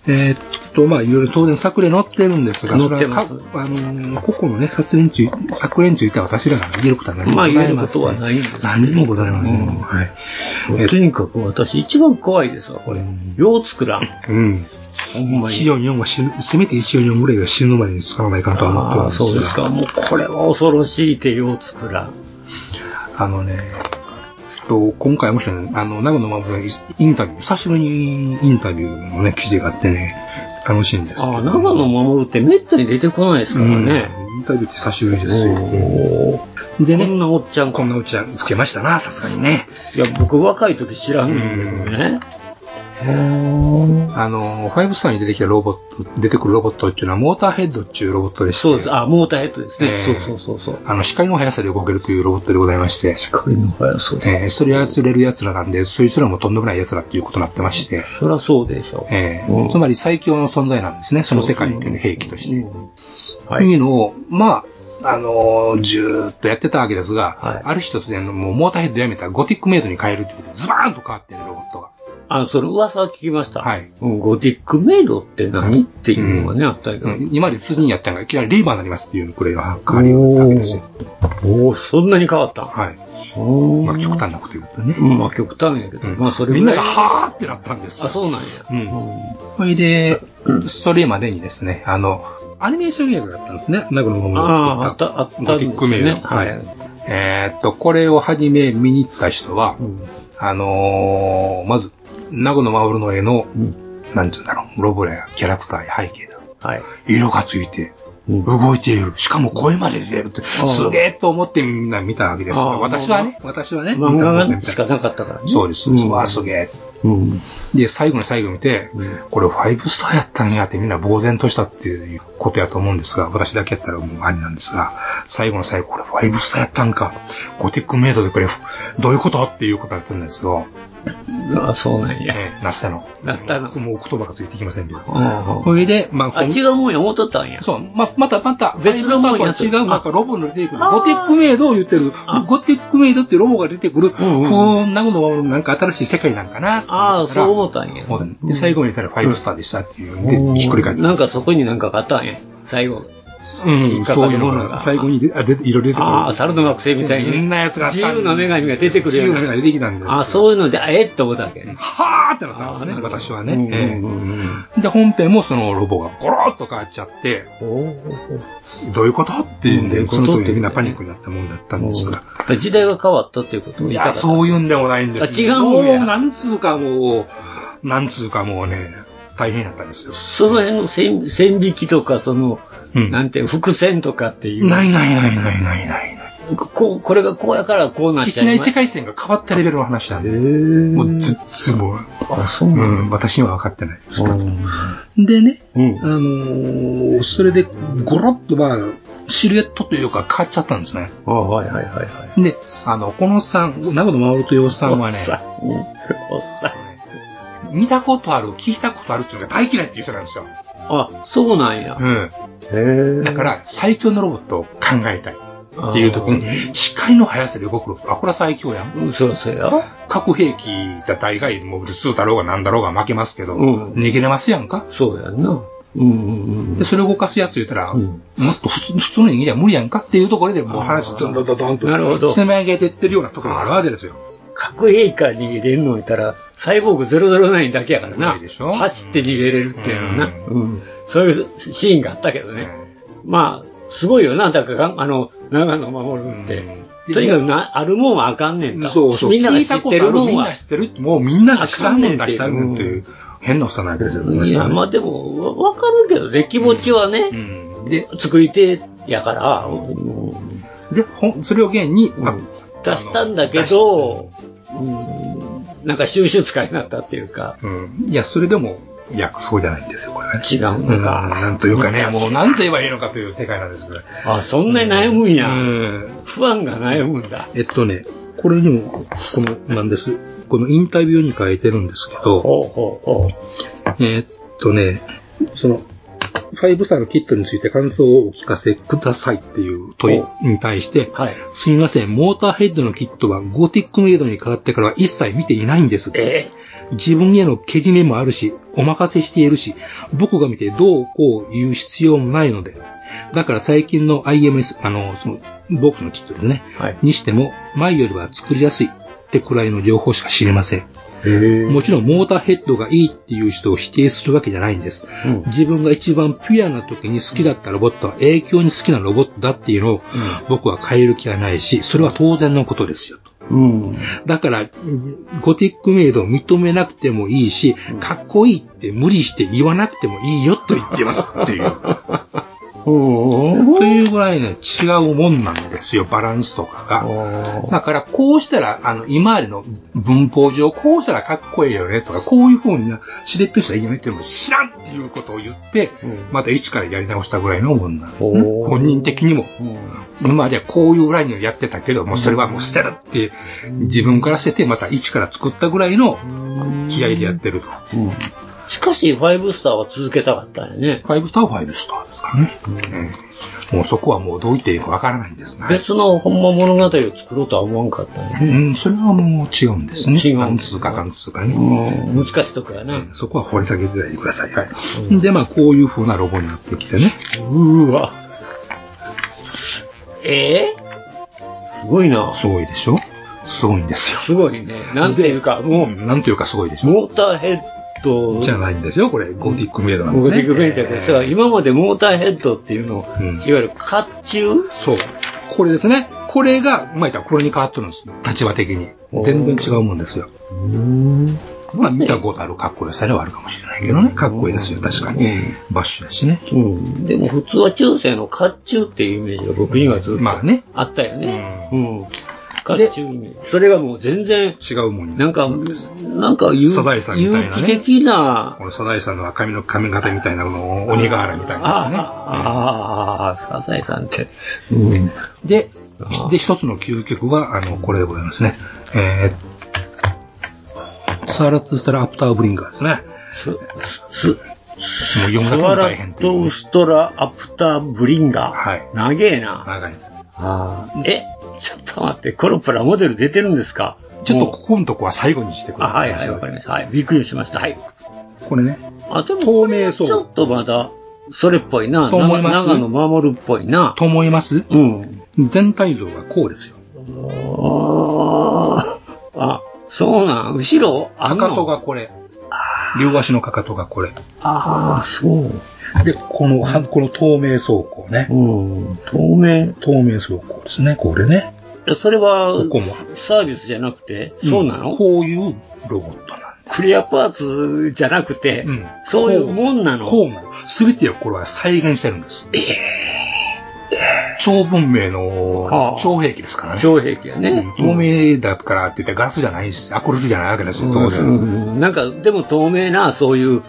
ええーっと、まあ、いろいろ当然作例載ってるんですが、載ってますそれはかあのー、個々のね、作例について、作例については私らが言えることは何もまあございません。言えることはないんです何にもございません。はい。えとにかく私一番怖いですわ、これ。よう作らん。うん。ほんまに。144は死ぬ、せめて144ぐらいは死ぬまでに使わないかんとは思ってああ、るんですがそうですか。もうこれは恐ろしいってよう作らん。あのね、と今回もしね、あの、長野守のインタビュー、久しぶりにインタビューのね、記事があってね、楽しいんですけど。ああ、長野守ってめったに出てこないですからね。インタビューって久しぶりですよ。でね、こんなおっちゃんこんなおっちゃん、老けましたな、さすがにね。いや、僕若い時知らんねんけどね。あの、ファイブスターに出てきたロボット、出てくるロボットっていうのはモーターヘッドっていうロボットでして。そうです。あ、モーターヘッドですね。えーそうそうそうそう。あの、光の速さで動けるというロボットでございまして。光の速さえーそれ操れる奴らなんで、そいつらもとんでもない奴らっていうことになってまして。そりゃそうでしょ。えーつまり最強の存在なんですね、その世界っていうの兵器として。というのを、まあ、あのー、ずーっとやってたわけですが、ある日突然、もうモーターヘッドやめたらゴティックメイドに変えるっていうことで、ズバーンと変わってね、ロボットが。あ、その噂は聞きました。はい。ゴティックメイドって何っていうのがね、あったけど。今まで普通にやったのが、いきなりレーバーになりますっていうくらいの変わりをったわけですよ。おおそんなに変わった？はい。おまあ、極端なこと言うとね。まあ、極端やけど。まあ、それ。みんながはーってなったんですよ。あ、そうなんや。うん。それで、それまでにですね、あの、アニメーション映画があったんですね。長野桃がああ、あ作った、あったんゴティックメイド。はい。えーっと、これをはじめ見に行った人は、あのーまず、長野守の絵の、なんていうんだろう、ロボやキャラクターや背景だ。はい。色がついて、動いている。しかも声まで出てるって、ああすげえと思ってみんな見たわけです私はね、私はね。漫画がしかなかったからね。そうです。うわ、すげえ。うん。で、最後の最後見て、これ5スターやったんやってみんな呆然としたっていうことやと思うんですが、私だけやったらもうありなんですが、最後の最後、これ5スターやったんか、ゴティックメイドでこれ、どういうこと？っていうことだったんですよ。あ、そうなんや。ええ、なったの。なったの。もう言葉がついてきませんけど。あそれで、まあ、あ、違うもんや思っとったんや。そう、ま、また、また、別のもんや5スターとは違う、なんかロボの出てくる、ゴティックメイドを言ってる、ゴティックメイドってロボが出てくる、ふーんなのなんか新しい世界なんかな。ああ、そう思ったんや。で、最後に言ったら5スターでしたっていうんで、ひっくり返って。なんかそこになんかあったんや。最後。うん、そういうのが最後にであで色出てくる。ああ、猿の惑星みたいに。そんなやつがあった自由な女神が出てくるやん。自由な女神が出てきたんです。あそういうので、あえって思ったわけね。はーってなったんですね、私はね。ええで、本編もそのロボがゴロッと変わっちゃって、どういうこと？っていうんで、その時にみんなパニックになったもんだったんですが。時代が変わったっていうこと？をいいたかった。そういうんでもないんですあ違うもんやもう、なんつうかもう、なんつうかもうね、大変だったんですよ。その辺の線線引きとか、その、なんて、伏線とかっていう。ないないないないないない。こう、これがこうやからこうなっいちゃう。きなり世界線が変わったレベルの話なんで。もうずっつもう。あ、そううん、私には分かってないですから。でね、あのーそれでゴロッとまあ、シルエットというか変わっちゃったんですね。あはいはいはいはい。で、あの、このさん、長野守というおっさんはね、おっさん。おっさん。見たことある、聞いたことあるっていうのが大嫌いっていう人なんですよ。あ、そうなんや。うん。だから、最強のロボットを考えたい。っていう時に、光の速さで動く。あ、これは最強やん。そうそうや。核兵器だ大概、もう、ルスーだろうがなんだろうが負けますけど、うん逃げれますやんか。そうやんな。うんうんうん。で、それを動かすやつ言ったら、もっと普通普通の人間じゃ無理やんかっていうところで、もう話、どんどんどんどんと、なるほど積み上げてってるようなところがあるわけですよ。核兵器から逃げれるの言ったら、サイボーグ009だけやからな。走って逃げれるっていうのはな。うん。そういうシーンがあったけどね。まあ、すごいよな、だから、あの、長野守るって。とにかくな、あるもんはあかんねんと。そうそう。みんなが知ってるもんはみんな。知ってるもうみんなが知らんもん出したるっていう、変なおっさんなわけですよ。いや、まあでも、わわかるけどね、気持ちはね、で、作り手やから、で、ほん、それを現に、あ出したんだけど、うんなんか収集使いになったっていうか、うん。いや、それでも、いや、そうじゃないんですよ、これね。違ううん、のか。なんというかね、もうなんと言えばいいのかという世界なんですけど。あ、そんなに悩むんや。うん。不安が悩むんだ。えっとね、これにも、この、なんです。このインタビューに書いてるんですけど、ほうほうほえーっとね、その、5スターのキットについて感想をお聞かせくださいっていう問いに対して、すみません、モーターヘッドのキットはゴーティックメイドに変わってからは一切見ていないんです。自分へのけじめもあるし、お任せしているし、僕が見てどうこう言う必要もないので、だから最近の IMS、あの、その、ボックスのキットですね。にしても、前よりは作りやすいってくらいの情報しか知りません。もちろんモーターヘッドがいいっていう人を否定するわけじゃないんです。自分が一番ピュアな時に好きだったロボットは影響に好きなロボットだっていうのを僕は変える気はないし、それは当然のことですよ。だから、ゴティックメイドを認めなくてもいいし、かっこいいって無理して言わなくてもいいよと言ってますっていう。というぐらいね、違うもんなんですよ、バランスとかが。だから、こうしたら、あの、今までの文法上、こうしたらかっこいいよねとか、こういう風にな、しれっとしたらいいよねっていうのを知らんっていうことを言って、また一からやり直したぐらいのもんなんですね。本人的にも。今まではこういうラインをやってたけど、もうそれはもう捨てるって、自分から捨てて、また一から作ったぐらいの気合でやってると。しかし、5スターは続けたかったよね。5スターは5スターですからね。うんもうそこはもうどう言っていいかわからないんですね。別のほんま物語を作ろうとは思わんかったよね。うん、それはもう違うんですね。違う。何通か何通かね。難しいとこやな。そこは掘り下げていてください。はい。で、まあ、こういう風なロボになってきてね。うわ。ええすごいな。すごいでしょ？すごいんですよ。すごいね。なんていうか、もう、なんていうかすごいでしょ？モーターヘッド。じゃないんですよ。これ、ゴティックメイドなんですね。ゴティックメイドですが、今までモーターヘッドっていうのを、いわゆる甲冑？そう。これですね。これが、まあ、これに変わってるんです。立場的に。全然違うもんですよ。まあ、見たことあるかっこよさではあるかもしれないけどね。かっこいいですよ、確かに。バッシュだしね。うん。でも普通は中世の甲冑っていうイメージが僕にはずっとまあね。あったよね。うん。甲冑イメージ。それがもう全然違うもんになんか、なんか有サザエさんみたいなね有機的な、このサザエさんの赤身の髪型みたいなのを鬼瓦みたいなやつね。ああ、サザエさんって。うん。で、で、一つの究極は、あの、これでございますね。えー、サーラッツスタラアプターブリンガーですね。す、もう読むだけも大変っていう。トストラアプターブリンガー。はい。長えな。長いです。ああ。え、っと待って、このプラモデル出てるんですか？ちょっとここのとこは最後にしてくだあ、さ。はいいはい、わかりました。はい。びっくりしました。はい。これね。あ、でも、透明そうちょっとまだ、それっぽいな。と思います長野守るっぽいな。と思いますうん。全体像がこうですよ。あーあ、そうなん。後ろ？あかかとがこれ。両足のかかとがこれ。ああ、そう。で、この、はこの透明装甲ね。うん。透明透明装甲ですね、これね。それは。サービスじゃなくて、そうなの、こういうロボットなんクリアパーツじゃなくて、うんそういうもんなの？こうなの。すべてをこれは再現してるんです。超文明の超兵器ですからね。超兵器やね。透明だからって言ってガラスじゃないです。アクリルじゃないわけですよ、当う然。んなんか、でも透明な、そういう、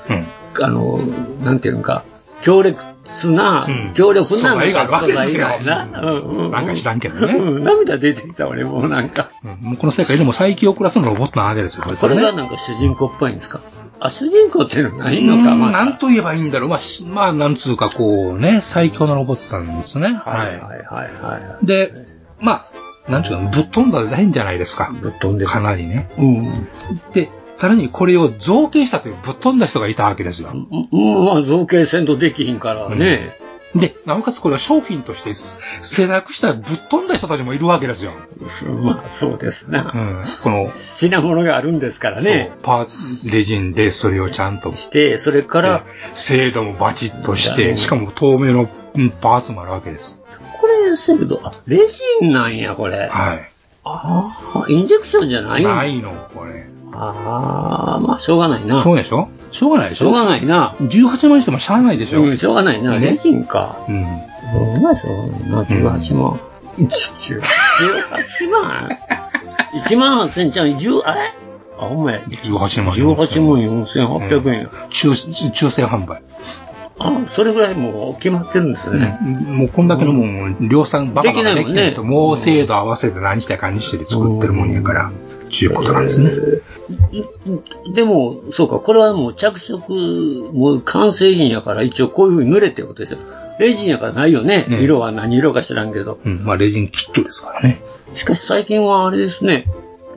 あの、なんていうのか、強烈な、強力な素材があるわけですよな。うんうんなんか知らんけどね。うん涙出てきた俺もうなんか。もうこの世界でも最強クラスのロボットなわけですよ。これがねなんか主人公っぽいんですか？あ、主人公っていうのはないのか、なんと言えばいいんだろう。まあ、しまあ、なんつうかこうね、最強のロボットなんですね。はい。はいはいはい。で、まあ、なんちゅうか、ぶっ飛んだデザインじゃないですか。ぶっ飛んでかなりね。うん。で、さらにこれを造形したというぶっ飛んだ人がいたわけですよ。うん、まあ造形せんとできひんからね。で、なおかつこれは商品として制作したぶっ飛んだ人たちもいるわけですよ。まあそうですな。うん。この、品物があるんですからね。パー、レジンでそれをちゃんとして、それから、精度もバチッとして、しかも透明のうんパーツもあるわけです。これ精度、あ、レジンなんや、これ。はい。ああ、インジェクションじゃないないの、これ。ああ、まあしょうがないな。そうでしょ？しょうがないでしょ？しょうがないな。18万にしてもしゃあないでしょ？うん、しょうがないな。ね？レジンか。うん。どんなしょうがないな、18万。18万 ?1 万8000ちゃん、10、あれ？あ、ほんまや。18万。18万4800円や。抽抽選販売。あ、それぐらいもう決まってるんですね。もうこんだけのもん、量産バカバカでできないと、もう精度合わせて何してかにしてで作ってるもんやから、ちゅうことなんですね。でも、そうか、これはもう着色、もう完成品やから一応こういう風に塗れってことですよ。レジンやからないよね。色は何色か知らんけど。うん、まあレジンキットですからね。しかし最近はあれですね、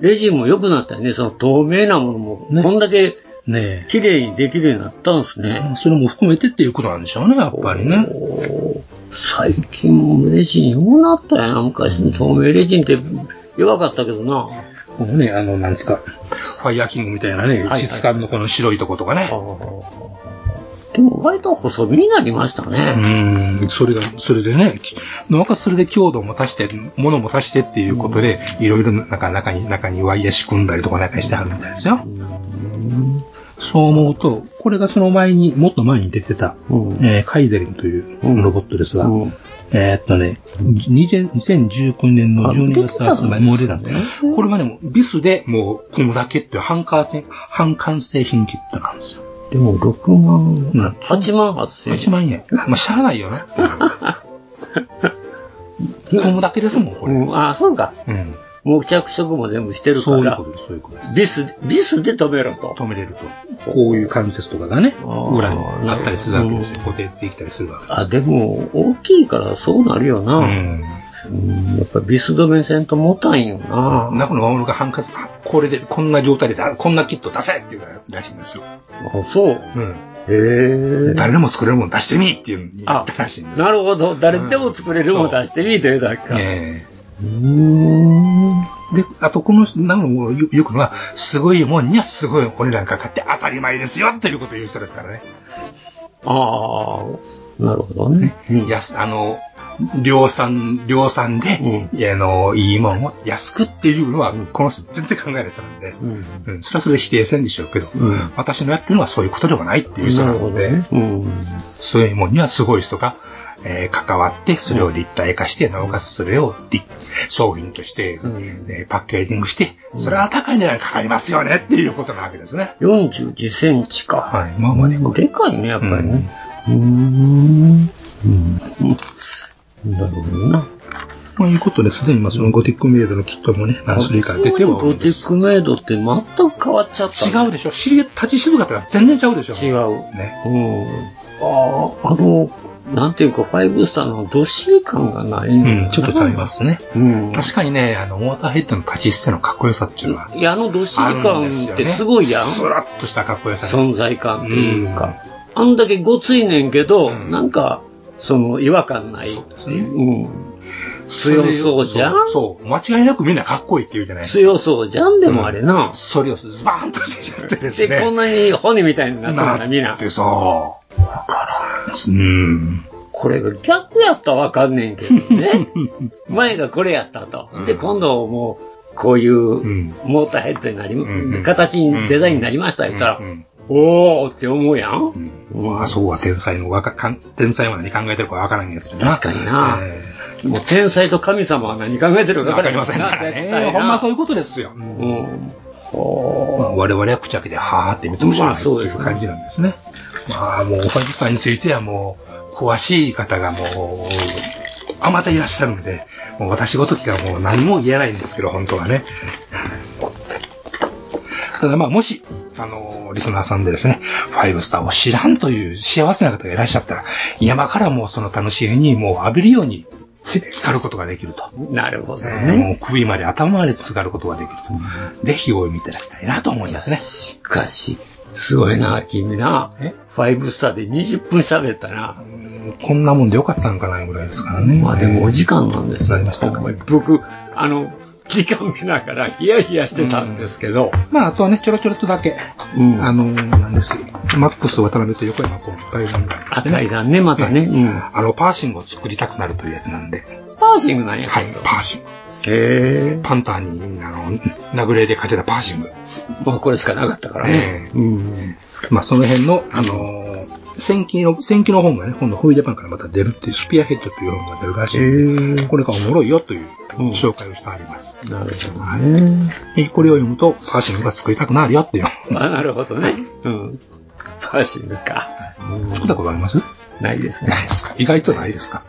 レジンも良くなったよね。その透明なものも、こんだけね綺麗にできるようになったんですね。それも含めてっていうことなんでしょうね、やっぱりね。最近もレジンようなったやん。昔の透明レジンって弱かったけどな。このね、あの、なんですか、ファイヤーキングみたいなね、はい質感のこの白いとことかね。でも割と細身になりましたね。うん、それが、それでね、きなおかつそれで強度も足して、物も足してっていうことで、いろいろなんか中に、中にワイヤー仕組んだりとかなんかしてあるみたいですよ。そう思うと、これがその前に、もっと前に出てた、えーカイゼリンというロボットですが、えーっとね、20 2019年の12月発売、もう出たんだよね。これはね、もうビスでもう組むだけっていう半完成、半完成品キットなんですよ。でも6万、8万8000円。8万円。まあ、しゃあないよな。組むだけですもん、これ。うん、あ、そうか。うん。もう着色も全部してるから。そういうことです、そういうことです。ビス、ビスで止めろと。止めれると。こういう関節とかがね、裏にあったりするわけですよ。固定できたりするわけです。あ、でも、大きいからそうなるよな。うん。やっぱビス止めせんと持たんよな。中の魔物が半割、これで、こんな状態でだ、こんなキット出せっていうらしいんですよ。あ、そう。うん。へえ。誰でも作れるもん出してみっていうのに言ったらしいんですよ。なるほど。誰でも作れるもん出してみというだけか。えで、あとこの、なんかもうよよくのは、すごいもんにはすごいお値段かかって当たり前ですよということを言う人ですからね。ああ、なるほどね。やす、あの、量産、量産で、いやあの、いいもんを安くっていうのは、この人全然考えない人なんで、うん。それはそれで否定せんでしょうけど、私のやってるのはそういうことではないっていう人なので、そういうもんにはすごい人が、えー関わって、それを立体化して、なおかつそれを立商品として、えーパッケージングして、それは高い値段かかりますよねっていうことなわけですね。42センチか。はい。まあまあね。でかいね、やっぱりね。うーん。なるほどな。まあいうことですでに、まあそのゴティックメイドのキットもね、何種類か出てはおるゴティックメイドって全く変わっちゃった。違うでしょ尻立ち姿が全然違うでしょ違う。ね。うん。ああ、あの、なんていうか、ファイブスターのどっしり感がない。うん、ちょっとちゃいますね。うん。確かにね、あの、ウォーターヘッドの立ち姿勢のかっこよさっていうのは、いや、あのどっしり感ってすごいやん。スラッとしたかっこよさが存在感っていうか。あんだけごついねんけど、なんか、その、違和感ないっていう。うん。強そうじゃん？そう。間違いなくみんなかっこいいって言うじゃないですか。強そうじゃん？でもあれな。それをズバーンとしてやってですで、ね。こんなに骨みたいになってるんだ、みんな。で、そう。わからん。うん。これが逆やったらわかんねんけどね。前がこれやったと。で、今度もう、こういうモーターヘッドになり、形に、デザインになりました言ったら、おーって思うやん。まあ、そうは天才のわか、かん天才は何考えてるかわからんやつで確かにな。もう天才と神様は何考えてるかわかりませんからね。ほんまそういうことですよ。うん。まあ我々は口開けて、はーって見てほしいまあそういう感じなんですね。まあもう、ファイブさんについてはもう、詳しい方がもう、あまたいらっしゃるんで、もう私ごときがもう何も言えないんですけど、本当はね。ただまあ、もし、あのリスナーさんでですね、ファイブスターを知らんという幸せな方がいらっしゃったら、山からもうその楽しみにもう浴びるように、浸かることができると。なるほどえーね。もう首まで頭まで浸かることができると。ぜひお読みいただきたいなと思いますね。しかし、すごいな、君な。ファイブスターで20分喋ったな。こんなもんでよかったんかなぐらいですからね。まあでもお時間なんですなりました僕、あの、時間見ながらヒヤヒヤしてたんですけど、まあ、あとはね、ちょろちょろっとだけ、あの、なんです。マックス渡辺と横山と対談があって対談ね、またね。うん。あの、パーシングを作りたくなるというやつなんで。パーシングなんや、はい、パーシング。へパンターに、あの、殴れで勝てたパーシング。まあこれしかなかったからね。うん。まあ、その辺の、あのー戦記の、戦記の本がね、今度ホイジャパンからまた出るっていう、スピアヘッドという本が出るらしいんで、これがおもろいよという紹介をしてあります。なるほどね。でこれを読むと、パーシングが作りたくなるよっていう。あ、なるほどね。うん。パーシングか。作ったことあります？ないですね。ないですか？意外とないですか？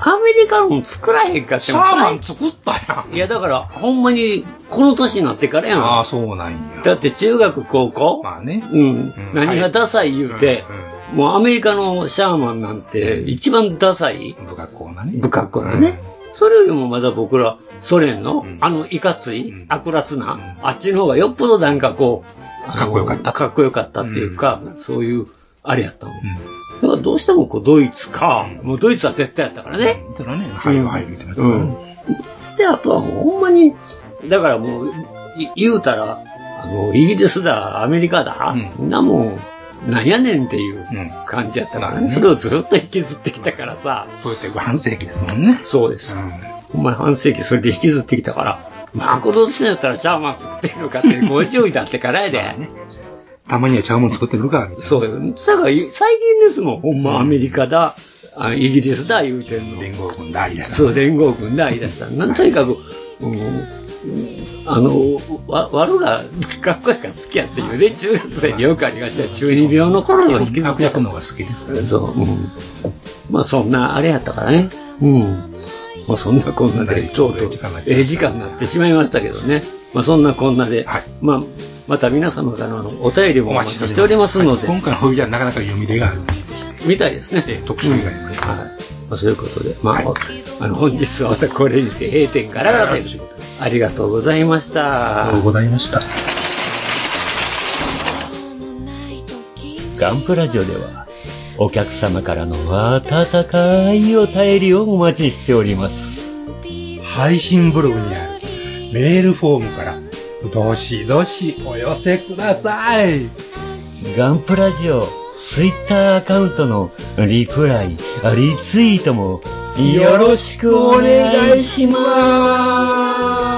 アメリカのも作らへんかってもシャーマン作ったやん。いや、だから、ほんまに、この年になってからやん。ああ、そうなんや。だって中学、高校？まあね。うん。何がダサい言うて、もうアメリカのシャーマンなんて一番ダサい？不格好なね。不格好なね。それよりもまだ僕ら、ソ連の、あのいかつい、悪辣な、あっちの方がよっぽどなんかこう、かっこよかった。かっこよかったっていうか、そういう、あれやったの。だからどうしてもこうドイツか、もうドイツは絶対やったからね。それはね、入る入る言ってましたからね。で、あとはもうほんまに、だからもう、い言うたら、あの、イギリスだ、アメリカだ、みんなもう、なんやねんっていう感じやったからね。それをずっと引きずってきたからさ。そうやって半世紀ですもんね。そうです。ほんまに半世紀それで引きずってきたから、まあ、この年だったらシャーマン作ってるのかって50位だってからやで。たまにはちゃうもん作ってるか、みたいな。そうよ。だから、最近ですもん。ほんまアメリカだ、あイギリスだ言うてんの。連合軍だ、言い出した。そう、連合軍だ言い出した。なんとにかく、うんあの、わ、悪がかっこいいから好きやっていうね、中学生によくありがちな中二病の頃の引きずって悪のが好きですね。そう、うん。まあそんな、あれやったからね。うん。まあそんなこんなで、ちょうど、ええ時間になってしまいましたけどね。まあそんなこんなで、まあ、また皆様からのお便りもお待ちしておりますので、今回の冬はなかなか読み出がある。みたいですね。特集以外にね。はい。まあ、そういうことで、まあ、あの、本日はまたこれにて閉店ガラガラということで、ありがとうございました。ありがとうございました。ガンプラジオでは、お客様からの温かいお便りをお待ちしております。配信ブログにあるメールフォームから、どしどしお寄せください。ガンプラジオ、ツイッターアカウントのリプライ、リツイートもよろしくお願いします。